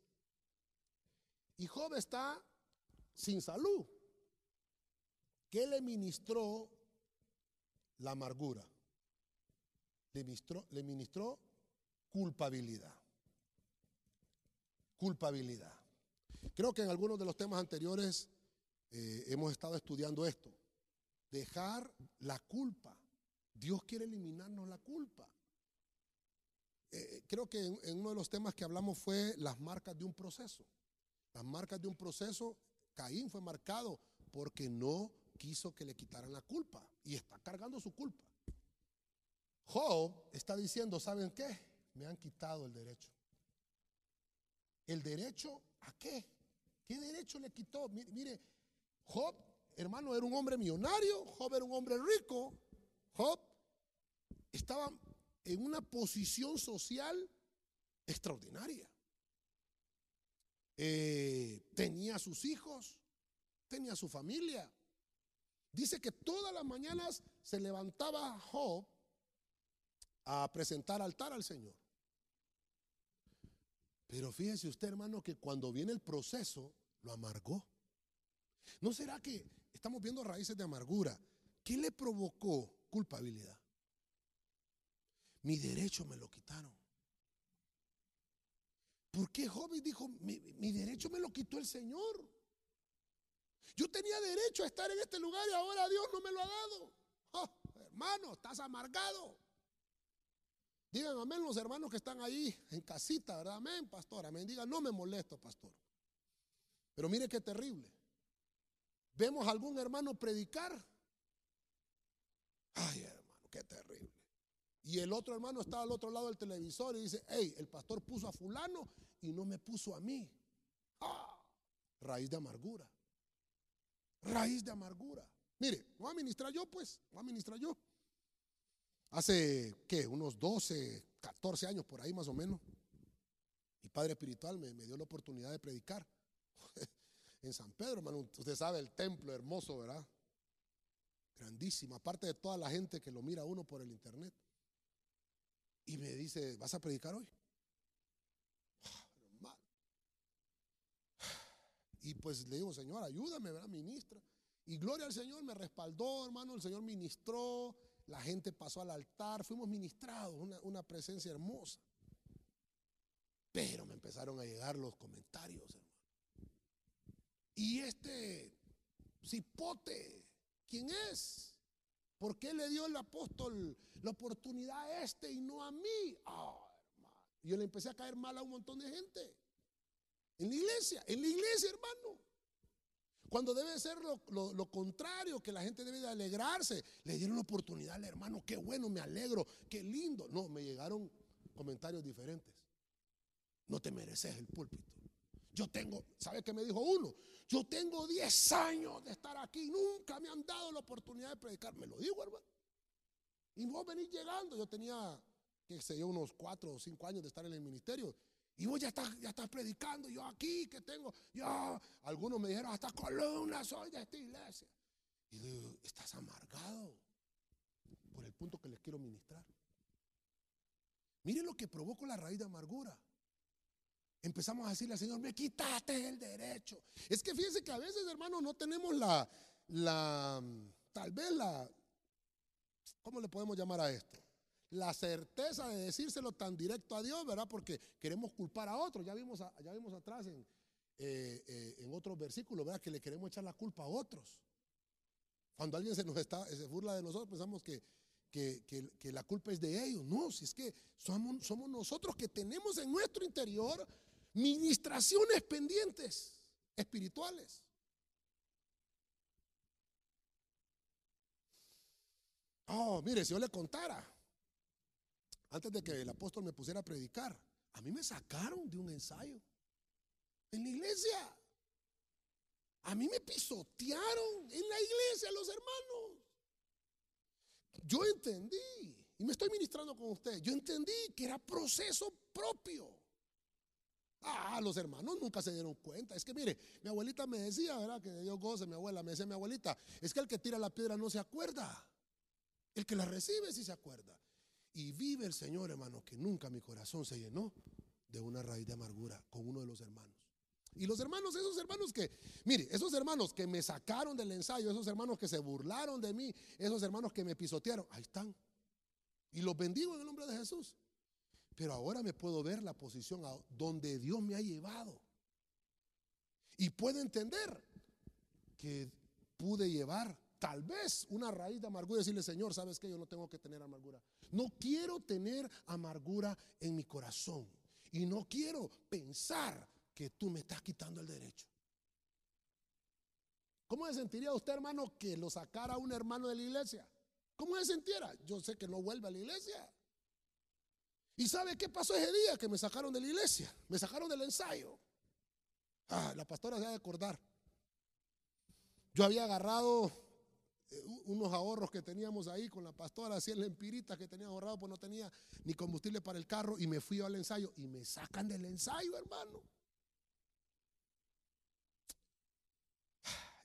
Y Job está sin salud. ¿Qué le ministró la amargura. Le ministró, le ministró culpabilidad. Culpabilidad. Creo que en algunos de los temas anteriores eh, hemos estado estudiando esto. Dejar la culpa. Dios quiere eliminarnos la culpa. Eh, creo que en, uno de los temas que hablamos fue las marcas de un proceso. Las marcas de un proceso, Caín fue marcado porque no quiso que le quitaran la culpa y está cargando su culpa. Job está diciendo, ¿saben qué? Me han quitado el derecho. ¿El derecho a qué? ¿Qué derecho le quitó? Mire, Job, hermano, era un hombre millonario, Job era un hombre rico, Job estaba en una posición social extraordinaria. Eh, tenía sus hijos, tenía su familia, Dice que todas las mañanas se levantaba Job a presentar altar al Señor. Pero fíjese usted, hermano, que cuando viene el proceso, lo amargó. ¿No será que estamos viendo raíces de amargura? ¿Qué le provocó culpabilidad? Mi derecho me lo quitaron. ¿Por qué Job dijo, mi, mi derecho me lo quitó el Señor? Yo tenía derecho a estar en este lugar y ahora Dios no me lo ha dado. Oh, hermano, estás amargado. Digan amén los hermanos que están ahí en casita, ¿verdad? Amén, pastor. Amén. Digan, no me molesto, pastor. Pero mire qué terrible. Vemos a algún hermano predicar. Ay, hermano, qué terrible. Y el otro hermano está al otro lado del televisor y dice, hey, el pastor puso a fulano y no me puso a mí. Ah, raíz de amargura raíz de amargura. Mire, voy a ministrar yo, pues, voy a ministrar yo. Hace, ¿qué? Unos 12, 14 años por ahí más o menos. Mi padre espiritual me, dio la oportunidad de predicar [laughs] en San Pedro, hermano. Usted sabe el templo hermoso, ¿verdad? Grandísimo, aparte de toda la gente que lo mira uno por el internet. Y me dice, ¿vas a predicar hoy? Y pues le digo, Señor, ayúdame, ¿verdad? Ministra. Y gloria al Señor, me respaldó, hermano. El Señor ministró, la gente pasó al altar, fuimos ministrados, una, una presencia hermosa. Pero me empezaron a llegar los comentarios, hermano. Y este cipote, ¿quién es? ¿Por qué le dio el apóstol la oportunidad a este y no a mí? Ah, yo le empecé a caer mal a un montón de gente. En la iglesia, en la iglesia, hermano. Cuando debe ser lo, contrario, que la gente debe de alegrarse. Le dieron la oportunidad al hermano, qué bueno, me alegro, qué lindo. No, me llegaron comentarios diferentes. No te mereces el púlpito. Yo tengo, ¿sabe qué me dijo uno? Yo tengo 10 años de estar aquí, nunca me han dado la oportunidad de predicar. Me lo digo, hermano. Y vos venís llegando. Yo tenía, qué sé yo, unos 4 o 5 años de estar en el ministerio. Y vos ya estás, ya estás predicando. Yo aquí que tengo, ya. Algunos me dijeron, hasta columna soy de esta iglesia. Y digo, estás amargado por el punto que les quiero ministrar. Miren lo que provocó la raíz de amargura empezamos a decirle al Señor, me quitaste el derecho. Es que fíjense que a veces, hermano, no tenemos la, la, tal vez la, ¿cómo le podemos llamar a esto? La certeza de decírselo tan directo a Dios, ¿verdad? Porque queremos culpar a otros. Ya vimos, ya vimos atrás en, eh, eh, en otros versículos, ¿verdad? Que le queremos echar la culpa a otros. Cuando alguien se nos está, se burla de nosotros, pensamos que, que, que, la culpa es de ellos. No, si es que somos, somos nosotros que tenemos en nuestro interior ministraciones pendientes espirituales. Oh, mire, si yo le contara, antes de que el apóstol me pusiera a predicar, a mí me sacaron de un ensayo en la iglesia. A mí me pisotearon en la iglesia los hermanos. Yo entendí, y me estoy ministrando con usted, yo entendí que era proceso propio. Ah, los hermanos nunca se dieron cuenta. Es que mire, mi abuelita me decía, ¿verdad? Que Dios goce, mi abuela me decía mi abuelita, es que el que tira la piedra no se acuerda. El que la recibe sí se acuerda. Y vive el Señor, hermano, que nunca mi corazón se llenó de una raíz de amargura con uno de los hermanos. Y los hermanos, esos hermanos que, mire, esos hermanos que me sacaron del ensayo, esos hermanos que se burlaron de mí, esos hermanos que me pisotearon, ahí están. Y los bendigo en el nombre de Jesús. Pero ahora me puedo ver la posición a donde Dios me ha llevado. Y puedo entender que pude llevar tal vez una raíz de amargura y decirle, Señor, ¿sabes que Yo no tengo que tener amargura. No quiero tener amargura en mi corazón. Y no quiero pensar que tú me estás quitando el derecho. ¿Cómo se sentiría usted, hermano, que lo sacara un hermano de la iglesia? ¿Cómo se sintiera? Yo sé que no vuelve a la iglesia. ¿Y sabe qué pasó ese día que me sacaron de la iglesia? Me sacaron del ensayo. Ah, la pastora se va a acordar. Yo había agarrado eh, unos ahorros que teníamos ahí con la pastora, así en empirita que tenía ahorrado, pues no tenía ni combustible para el carro y me fui al ensayo y me sacan del ensayo, hermano.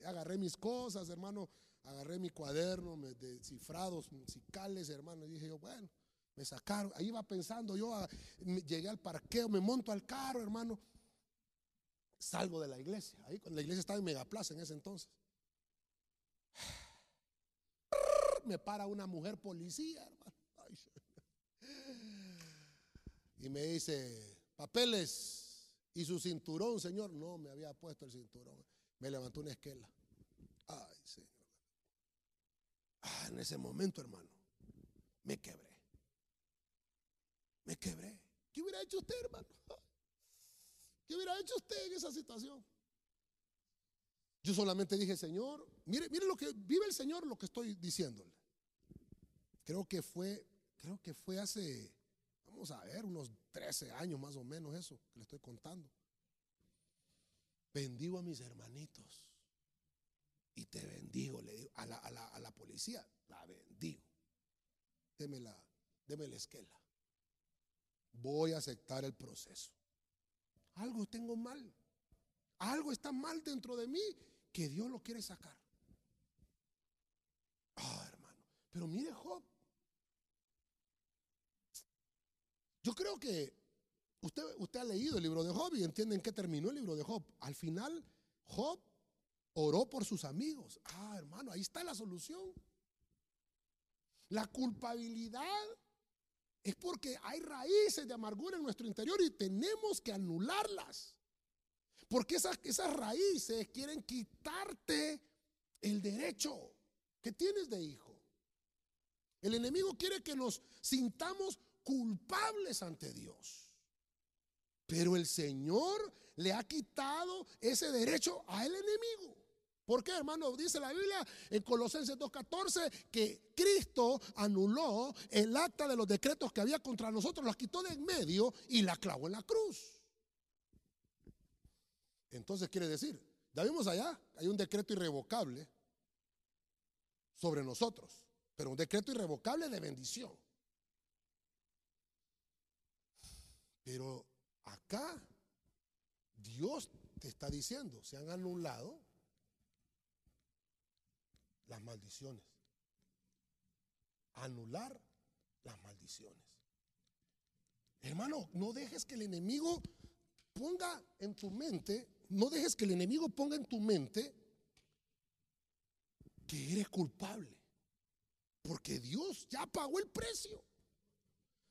Agarré mis cosas, hermano, agarré mi cuaderno de cifrados musicales, hermano, y dije yo, bueno, me sacaron, ahí iba pensando, yo llegué al parqueo, me monto al carro, hermano. Salgo de la iglesia, ahí cuando la iglesia estaba en Megaplaza en ese entonces. [sighs] Me para una mujer policía, hermano. Y me dice, papeles y su cinturón, señor. No, me había puesto el cinturón. Me levantó una esquela. Ay, señor. Ah, en ese momento, hermano, me quebré. Me quebré. ¿Qué hubiera hecho usted, hermano? [laughs] ¿Qué hubiera hecho usted en esa situación? Yo solamente dije, Señor, mire, mire lo que vive el Señor, lo que estoy diciéndole. Creo que fue, creo que fue hace, vamos a ver, unos 13 años más o menos eso que le estoy contando. Bendigo a mis hermanitos y te bendigo, le digo a la, a la, policía, la bendigo. Deme la, deme la esquela voy a aceptar el proceso. Algo tengo mal. Algo está mal dentro de mí que Dios lo quiere sacar. Ah, hermano. Pero mire Job. Yo creo que usted, usted ha leído el libro de Job y entiende en qué terminó el libro de Job. Al final, Job oró por sus amigos. Ah, hermano, ahí está la solución. La culpabilidad es porque hay raíces de amargura en nuestro interior y tenemos que anularlas. Porque esas, esas raíces quieren quitarte el derecho que tienes de hijo. El enemigo quiere que nos sintamos culpables ante Dios. Pero el Señor le ha quitado ese derecho al enemigo. ¿Por qué, hermano? Dice la Biblia en Colosenses 2.14 que Cristo anuló el acta de los decretos que había contra nosotros, las quitó de en medio y la clavó en la cruz. Entonces quiere decir, ya vimos allá, hay un decreto irrevocable sobre nosotros, pero un decreto irrevocable de bendición. Pero acá Dios te está diciendo, se han anulado las maldiciones. Anular las maldiciones. Hermano, no dejes que el enemigo ponga en tu mente, no dejes que el enemigo ponga en tu mente que eres culpable. Porque Dios ya pagó el precio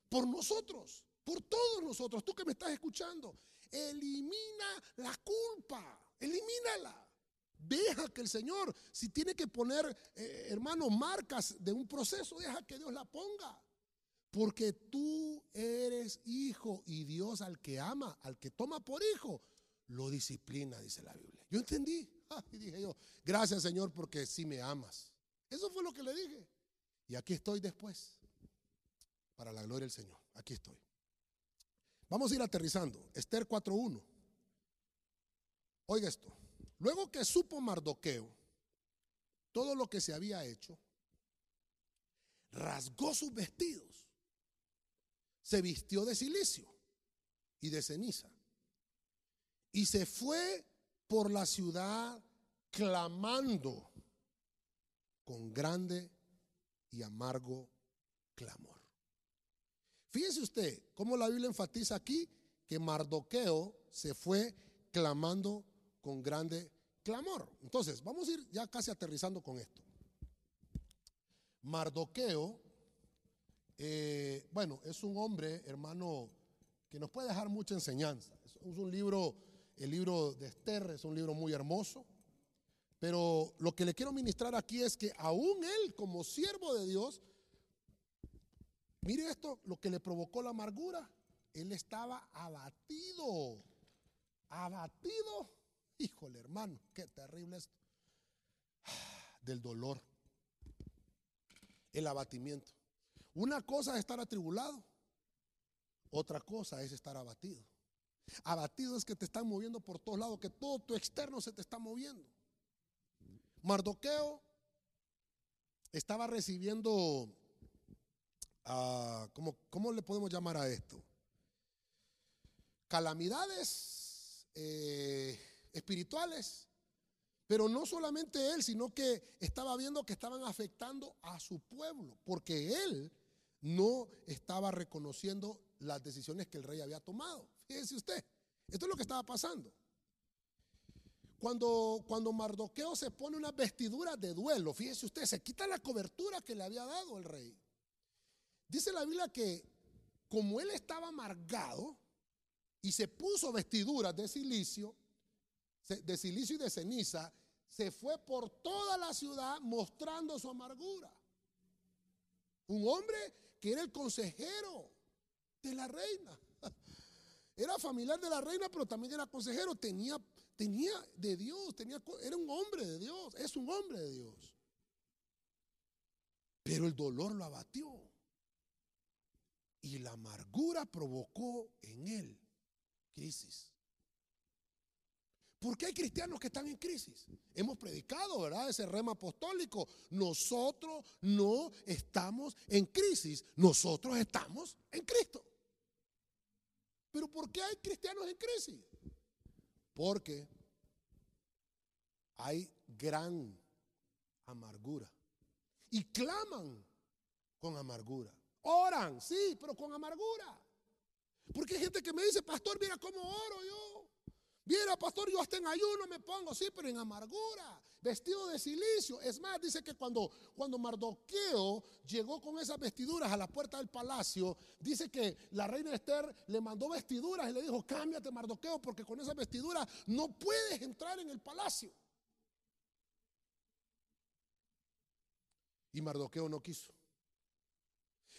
por nosotros, por todos nosotros. Tú que me estás escuchando, elimina la culpa, elimínala. Deja que el Señor, si tiene que poner, eh, hermano, marcas de un proceso, deja que Dios la ponga. Porque tú eres hijo y Dios al que ama, al que toma por hijo, lo disciplina, dice la Biblia. Yo entendí. [laughs] Y dije yo, gracias Señor porque si me amas. Eso fue lo que le dije. Y aquí estoy después. Para la gloria del Señor. Aquí estoy. Vamos a ir aterrizando. Esther 4.1. Oiga esto. Luego que supo Mardoqueo todo lo que se había hecho, rasgó sus vestidos, se vistió de silicio y de ceniza y se fue por la ciudad clamando con grande y amargo clamor. Fíjese usted cómo la Biblia enfatiza aquí que Mardoqueo se fue clamando con grande clamor. Entonces, vamos a ir ya casi aterrizando con esto. Mardoqueo, eh, bueno, es un hombre, hermano, que nos puede dejar mucha enseñanza. Es un libro, el libro de Esther, es un libro muy hermoso. Pero lo que le quiero ministrar aquí es que aún él, como siervo de Dios, mire esto, lo que le provocó la amargura, él estaba abatido, abatido Híjole, hermano, qué terrible esto. Del dolor, el abatimiento. Una cosa es estar atribulado, otra cosa es estar abatido. Abatido es que te están moviendo por todos lados, que todo tu externo se te está moviendo. Mardoqueo estaba recibiendo, uh, ¿cómo, le podemos llamar a esto? Calamidades. Eh, espirituales. Pero no solamente él, sino que estaba viendo que estaban afectando a su pueblo, porque él no estaba reconociendo las decisiones que el rey había tomado. Fíjese usted, esto es lo que estaba pasando. Cuando, cuando Mardoqueo se pone una vestidura de duelo, fíjese usted, se quita la cobertura que le había dado el rey. Dice la Biblia que como él estaba amargado y se puso vestiduras de silicio, de silicio y de ceniza, se fue por toda la ciudad mostrando su amargura. Un hombre que era el consejero de la reina. [laughs] Era familiar de la reina, pero también era consejero. Tenía, tenía de Dios, tenía, era un hombre de Dios, es un hombre de Dios. Pero el dolor lo abatió. Y la amargura provocó en él crisis. Porque hay cristianos que están en crisis. Hemos predicado, ¿verdad? Ese rema apostólico. Nosotros no estamos en crisis, nosotros estamos en Cristo. Pero ¿por qué hay cristianos en crisis? Porque hay gran amargura. Y claman con amargura. Oran, sí, pero con amargura. Porque hay gente que me dice, pastor, mira cómo oro yo. Viera, pastor, yo hasta en ayuno me pongo, sí, pero en amargura, vestido de silicio. Es más, dice que cuando, cuando Mardoqueo llegó con esas vestiduras a la puerta del palacio, dice que la reina Esther le mandó vestiduras y le dijo, cámbiate Mardoqueo, porque con esas vestiduras no puedes entrar en el palacio. Y Mardoqueo no quiso.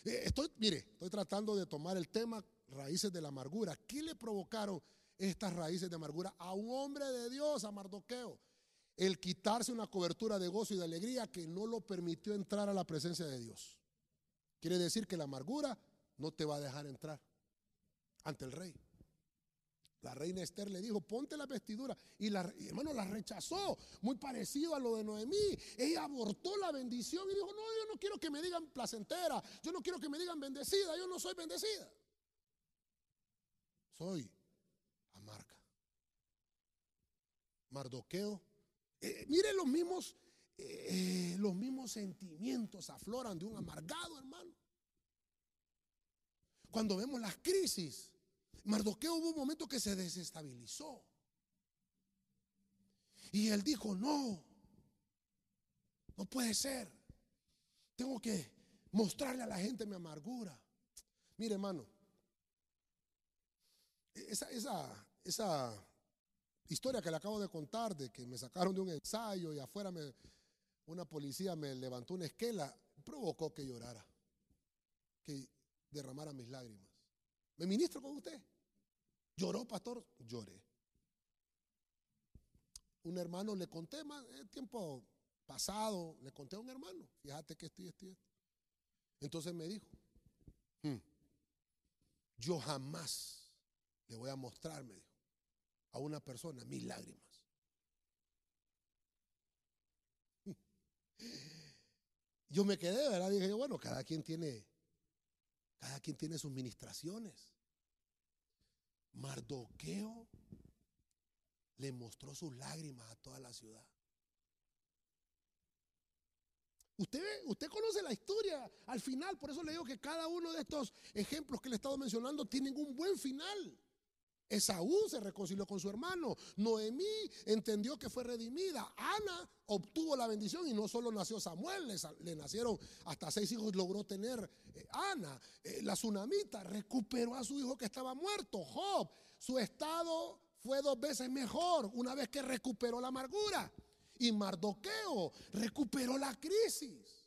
Eh, estoy, mire, estoy tratando de tomar el tema raíces de la amargura. ¿Qué le provocaron estas raíces de amargura a un hombre de Dios, a Mardoqueo? El quitarse una cobertura de gozo y de alegría que no lo permitió entrar a la presencia de Dios. Quiere decir que la amargura no te va a dejar entrar ante el rey. La reina Esther le dijo, ponte la vestidura. Y la, hermano la rechazó, muy parecido a lo de Noemí. Ella abortó la bendición y dijo, no, yo no quiero que me digan placentera, yo no quiero que me digan bendecida, yo no soy bendecida. Soy amarga. Mardoqueo. Eh, mire los mismos, eh, los mismos sentimientos afloran de un amargado, hermano. Cuando vemos las crisis, Mardoqueo hubo un momento que se desestabilizó. Y él dijo, no, no puede ser. Tengo que mostrarle a la gente mi amargura. Mire, hermano, esa, esa, esa historia que le acabo de contar de que me sacaron de un ensayo y afuera una policía me levantó una esquela, provocó que llorara, que derramara mis lágrimas. ¿Me ministro con usted? ¿Lloró, pastor? Lloré. Un hermano le conté, más, el tiempo pasado, le conté a un hermano, fíjate que estoy, estoy. Entonces me dijo, hmm, yo jamás le voy a mostrar, me dijo, a una persona mis lágrimas. [laughs] Yo me quedé, ¿verdad? Dije, bueno, cada quien tiene, cada quien tiene sus ministraciones. Mardoqueo le mostró sus lágrimas a toda la ciudad. Usted, usted conoce la historia al final, por eso le digo que cada uno de estos ejemplos que le he estado mencionando tienen un buen final. Esaú se reconcilió con su hermano. Noemí entendió que fue redimida. Ana obtuvo la bendición y no solo nació Samuel, le, nacieron hasta seis hijos, logró tener eh, Ana. Eh, la tsunamita recuperó a su hijo que estaba muerto. Job, su estado fue dos veces mejor una vez que recuperó la amargura. Y Mardoqueo recuperó la crisis.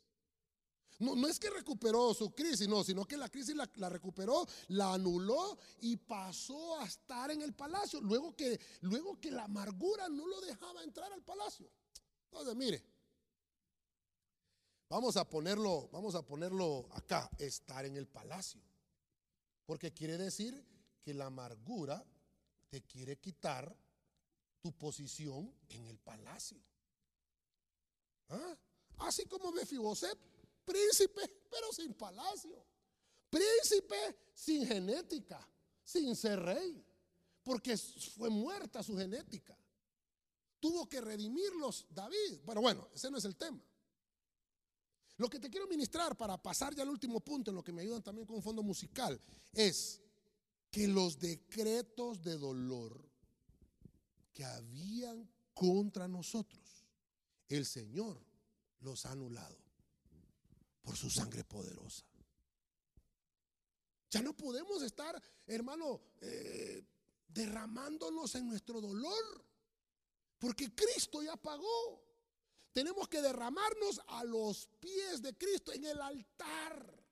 No, es que recuperó su crisis, no, sino que la crisis la, recuperó, la anuló y pasó a estar en el palacio. Luego que, luego que la amargura no lo dejaba entrar al palacio. Entonces, mire, vamos a ponerlo, vamos a ponerlo acá, estar en el palacio. Porque quiere decir que la amargura te quiere quitar tu posición en el palacio. ¿Ah? Así como Mefiboset Príncipe, pero sin palacio. Príncipe sin genética, sin ser rey. Porque fue muerta su genética. Tuvo que redimirlos David. Pero bueno, ese no es el tema. Lo que te quiero ministrar para pasar ya al último punto, en lo que me ayudan también con un fondo musical, es que los decretos de dolor que habían contra nosotros, el Señor los ha anulado por su sangre poderosa. Ya no podemos estar, hermano, eh, derramándonos en nuestro dolor, porque Cristo ya pagó. Tenemos que derramarnos a los pies de Cristo en el altar.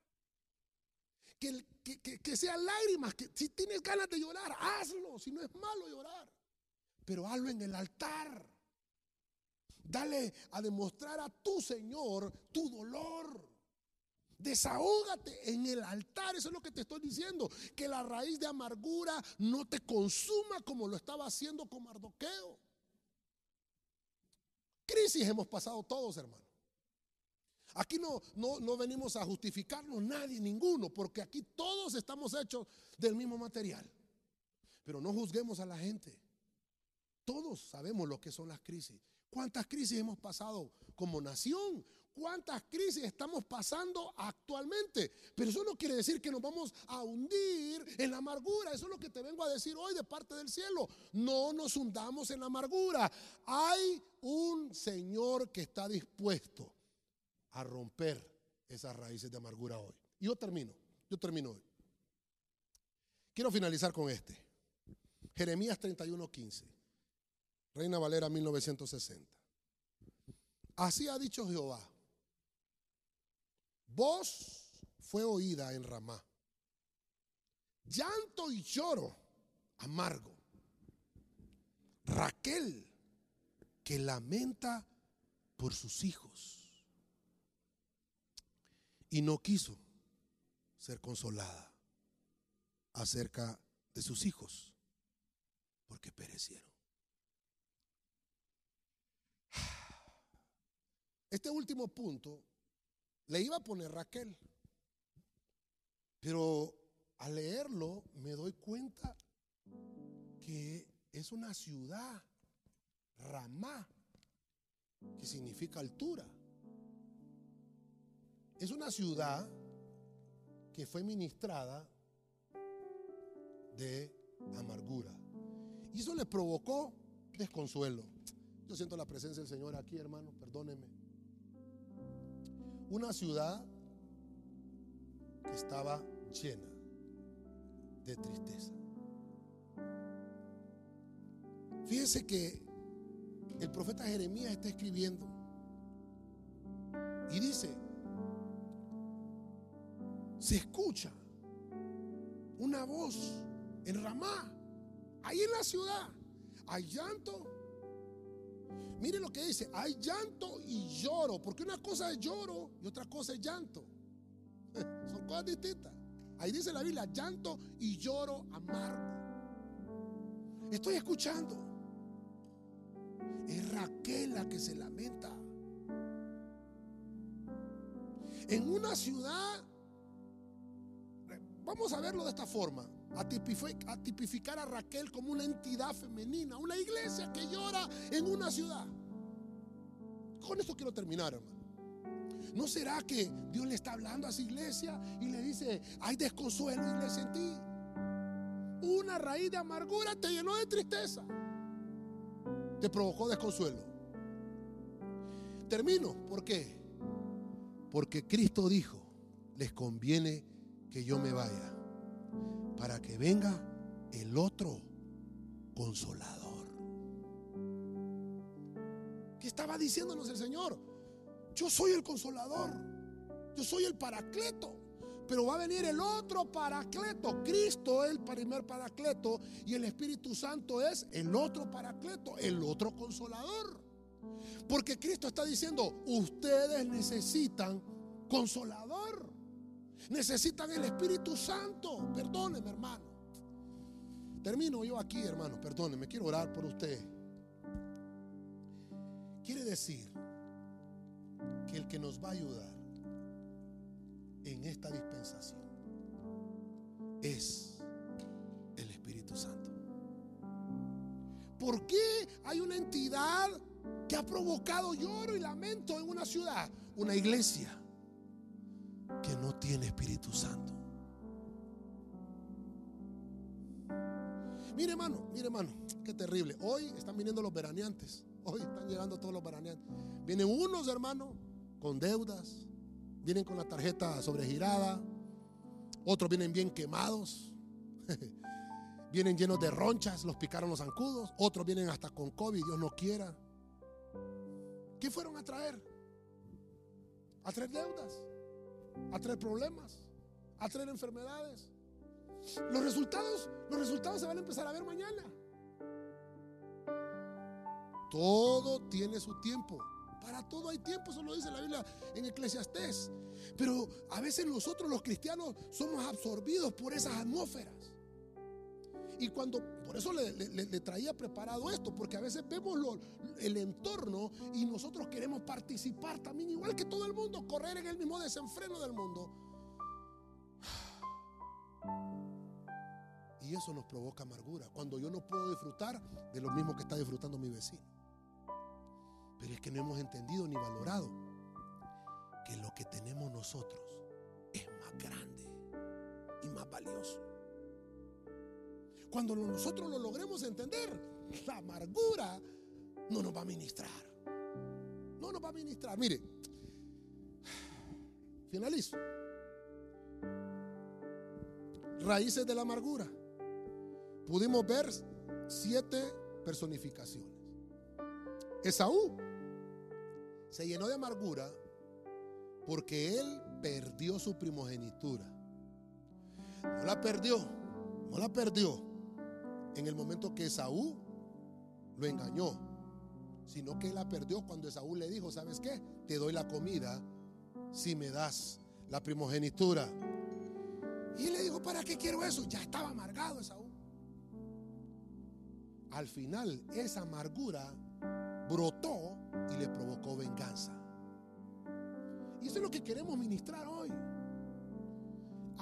Que, que, que, sean lágrimas, que si tienes ganas de llorar, hazlo, si no es malo llorar, pero hazlo en el altar. Dale a demostrar a tu Señor tu dolor. Desahógate en el altar, eso es lo que te estoy diciendo. Que la raíz de amargura no te consuma como lo estaba haciendo con Mardoqueo. Crisis hemos pasado todos, hermano. Aquí no, no, no venimos a justificarnos nadie, ninguno, porque aquí todos estamos hechos del mismo material. Pero no juzguemos a la gente. Todos sabemos lo que son las crisis. ¿Cuántas crisis hemos pasado como nación? Cuántas crisis estamos pasando actualmente. Pero eso no quiere decir que nos vamos a hundir en la amargura. Eso es lo que te vengo a decir hoy de parte del cielo. No nos hundamos en la amargura. Hay un Señor que está dispuesto a romper esas raíces de amargura hoy. Y yo termino, yo termino hoy. Quiero finalizar con este. Jeremías 31:15. Reina Valera 1960. Así ha dicho Jehová. Vos fue oída en Ramá. Llanto y lloro amargo. Raquel que lamenta por sus hijos y no quiso ser consolada acerca de sus hijos porque perecieron. Este último punto le iba a poner Raquel, pero al leerlo me doy cuenta que es una ciudad, Ramá, que significa altura. Es una ciudad que fue ministrada de amargura. Y eso le provocó desconsuelo. Yo siento la presencia del Señor aquí, hermano, perdóneme. Una ciudad que estaba llena de tristeza. Fíjense que el profeta Jeremías está escribiendo y dice, se escucha una voz en Ramá, ahí en la ciudad, hay llanto. Mire lo que dice, hay llanto y lloro, porque una cosa es lloro y otra cosa es llanto. [laughs] Son cosas distintas. Ahí dice la Biblia, llanto y lloro amargo. Estoy escuchando. Es Raquel la que se lamenta. En una ciudad, vamos a verlo de esta forma, a tipificar a Raquel como una entidad femenina, una iglesia que llora en una ciudad. Con esto quiero terminar, hermano. ¿No será que Dios le está hablando a su iglesia y le dice, hay desconsuelo, iglesia, en ti? Una raíz de amargura te llenó de tristeza. Te provocó desconsuelo. Termino. ¿Por qué? Porque Cristo dijo, les conviene que yo me vaya para que venga el otro consolador. ¿Qué estaba diciéndonos el Señor? Yo soy el consolador. Yo soy el paracleto. Pero va a venir el otro paracleto. Cristo es el primer paracleto y el Espíritu Santo es el otro paracleto, el otro consolador. Porque Cristo está diciendo, ustedes necesitan consolador. Necesitan el Espíritu Santo. Perdóneme, hermano. Termino yo aquí, hermano. Perdóneme, quiero orar por usted. Quiere decir que el que nos va a ayudar en esta dispensación es el Espíritu Santo. ¿Por qué hay una entidad que ha provocado lloro y lamento en una ciudad? Una iglesia no tiene Espíritu Santo. Mire hermano, mire hermano, qué terrible. Hoy están viniendo los veraneantes. Hoy están llegando todos los veraneantes. Vienen unos hermanos con deudas, vienen con la tarjeta sobregirada, otros vienen bien quemados, [laughs] vienen llenos de ronchas, los picaron los zancudos, otros vienen hasta con COVID, Dios no quiera. ¿Qué fueron a traer? A traer deudas, a traer problemas, a traer enfermedades. Los resultados, los resultados se van a empezar a ver mañana. Todo tiene su tiempo. Para todo hay tiempo, eso lo dice la Biblia en Eclesiastés. Pero a veces nosotros los cristianos somos absorbidos por esas atmósferas. Y cuando, por eso le, traía preparado esto, porque a veces vemos el entorno y nosotros queremos participar también, igual que todo el mundo, correr en el mismo desenfreno del mundo. [sighs] Y eso nos provoca amargura, cuando yo no puedo disfrutar de lo mismo que está disfrutando mi vecino. Pero es que no hemos entendido ni valorado que lo que tenemos nosotros es más grande y más valioso. Cuando nosotros lo logremos entender, la amargura no nos va a ministrar. No nos va a ministrar. Mire, finalizo. Raíces de la amargura. Pudimos ver siete personificaciones. Esaú se llenó de amargura porque él perdió su primogenitura. No la perdió, no la perdió en el momento que Esaú lo engañó, sino que la perdió cuando Esaú le dijo, ¿sabes qué? Te doy la comida si me das la primogenitura. Y él le dijo, ¿para qué quiero eso? Ya estaba amargado Esaú. Al final esa amargura brotó y le provocó venganza. Y eso es lo que queremos ministrar hoy.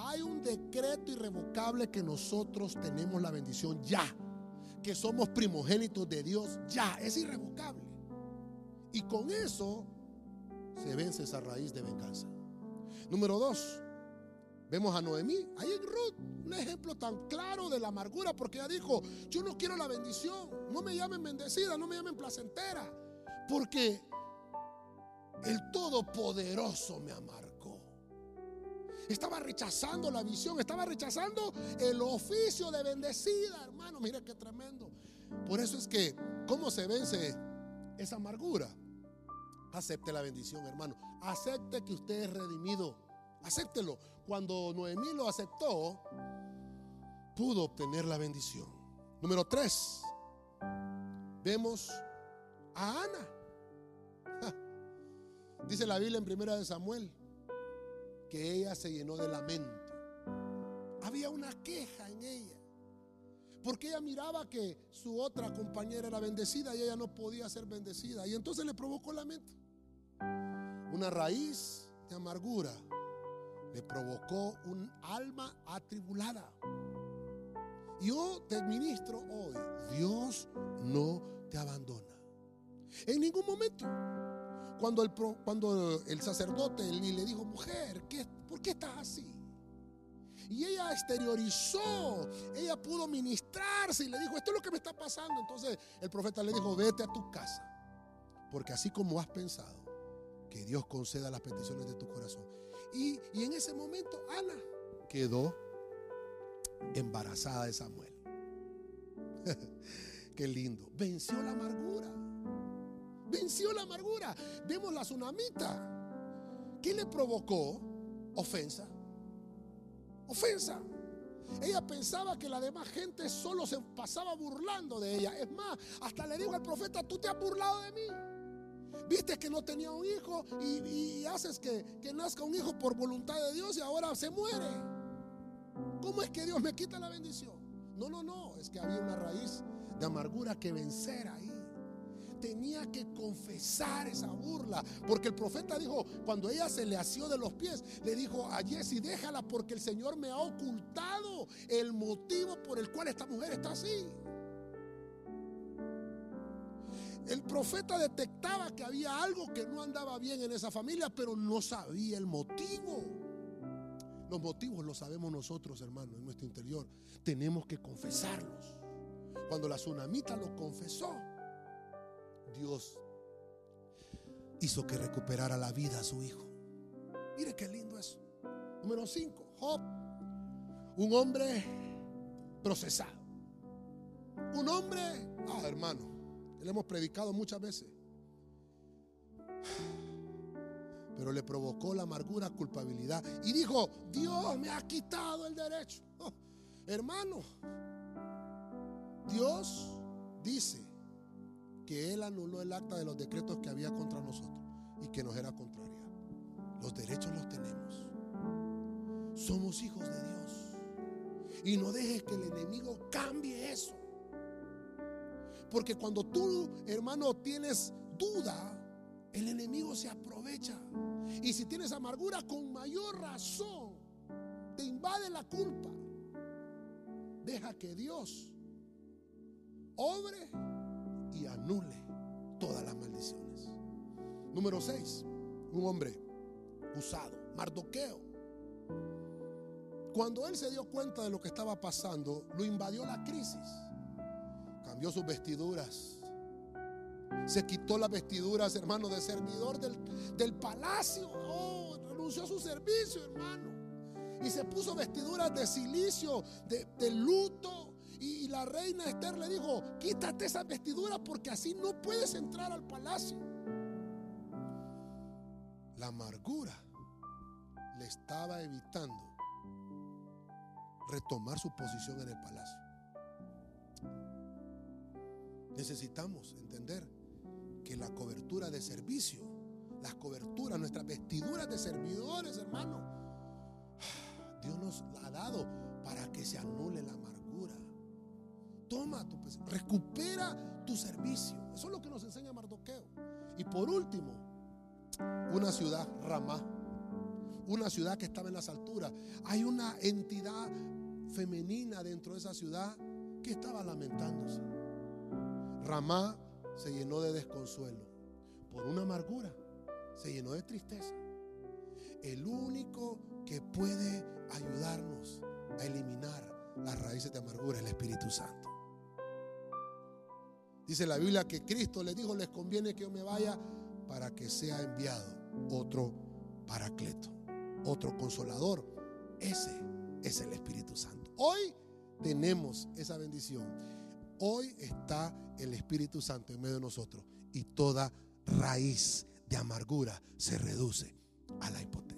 Hay un decreto irrevocable que nosotros tenemos la bendición ya. Que somos primogénitos de Dios ya. Es irrevocable. Y con eso se vence esa raíz de venganza. Número dos, vemos a Noemí, ahí en Ruth, un ejemplo tan claro de la amargura, porque ella dijo, yo no quiero la bendición, no me llamen bendecida, no me llamen placentera, porque el Todopoderoso me amargó. Estaba rechazando la visión, estaba rechazando el oficio de bendecida, hermano. Mira qué tremendo. Por eso es que, ¿cómo se vence esa amargura? Acepte la bendición, hermano. Acepte que usted es redimido. Acéptelo. Cuando Noemí lo aceptó, pudo obtener la bendición. Número tres, vemos a Ana. Dice la Biblia en primera de Samuel que ella se llenó de lamento. Había una queja en ella. Porque ella miraba que su otra compañera era bendecida y ella no podía ser bendecida. Y entonces le provocó lamento. Una raíz de amargura le provocó un alma atribulada. Yo te ministro hoy, Dios no te abandona. En ningún momento. Cuando el, cuando el sacerdote le dijo, mujer, ¿qué, ¿por qué estás así? Y ella exteriorizó, ella pudo ministrarse y le dijo, esto es lo que me está pasando. Entonces el profeta le dijo, vete a tu casa, porque así como has pensado, que Dios conceda las peticiones de tu corazón. Y, y en ese momento Ana quedó embarazada de Samuel. [laughs] Qué lindo. Venció la amargura venció la amargura. Vemos la tsunamita. ¿Qué le provocó? Ofensa. Ofensa. Ella pensaba que la demás gente solo se pasaba burlando de ella. Es más, hasta le digo al profeta, tú te has burlado de mí. Viste que no tenía un hijo y, haces que, que nazca un hijo por voluntad de Dios y ahora se muere. ¿Cómo es que Dios me quita la bendición? No, no, no. Es que había una raíz de amargura que vencer ahí tenía que confesar esa burla. Porque el profeta dijo, cuando ella se le asió de los pies, le dijo a Jesse, déjala porque el Señor me ha ocultado el motivo por el cual esta mujer está así. El profeta detectaba que había algo que no andaba bien en esa familia, pero no sabía el motivo. Los motivos los sabemos nosotros, hermanos, en nuestro interior. Tenemos que confesarlos. Cuando la tsunamita lo confesó, Dios hizo que recuperara la vida a su hijo. Mire qué lindo eso. Número 5, Job, un hombre procesado. Un hombre, ah hermano, le hemos predicado muchas veces. Pero le provocó la amargura, culpabilidad. Y dijo, Dios me ha quitado el derecho. Oh, hermano, Dios dice que Él anuló el acta de los decretos que había contra nosotros y que nos era contraria. Los derechos los tenemos. Somos hijos de Dios. Y no dejes que el enemigo cambie eso. Porque cuando tú, hermano, tienes duda, el enemigo se aprovecha. Y si tienes amargura, con mayor razón, te invade la culpa. Deja que Dios obre y anule todas las maldiciones. Número 6. Un hombre usado, Mardoqueo. Cuando él se dio cuenta de lo que estaba pasando, lo invadió la crisis. Cambió sus vestiduras. Se quitó las vestiduras, hermano, de servidor del, del palacio. Oh, renunció a su servicio, hermano. Y se puso vestiduras de silicio, de, de luto, y, la reina Esther le dijo, quítate esa vestidura porque así no puedes entrar al palacio. La amargura le estaba evitando retomar su posición en el palacio. Necesitamos entender que la cobertura de servicio, las coberturas, nuestras vestiduras de servidores, hermano, Dios nos la ha dado para que se anule la amargura. Toma tu, recupera tu servicio. Eso es lo que nos enseña Mardoqueo. Y por último, una ciudad, Ramá, una ciudad que estaba en las alturas. Hay una entidad femenina dentro de esa ciudad que estaba lamentándose. Ramá se llenó de desconsuelo por una amargura, se llenó de tristeza. El único que puede ayudarnos a eliminar las raíces de amargura es el Espíritu Santo. Dice la Biblia que Cristo les dijo, les conviene que yo me vaya para que sea enviado otro paracleto, otro consolador. Ese es el Espíritu Santo. Hoy tenemos esa bendición. Hoy está el Espíritu Santo en medio de nosotros y toda raíz de amargura se reduce a la hipoteca.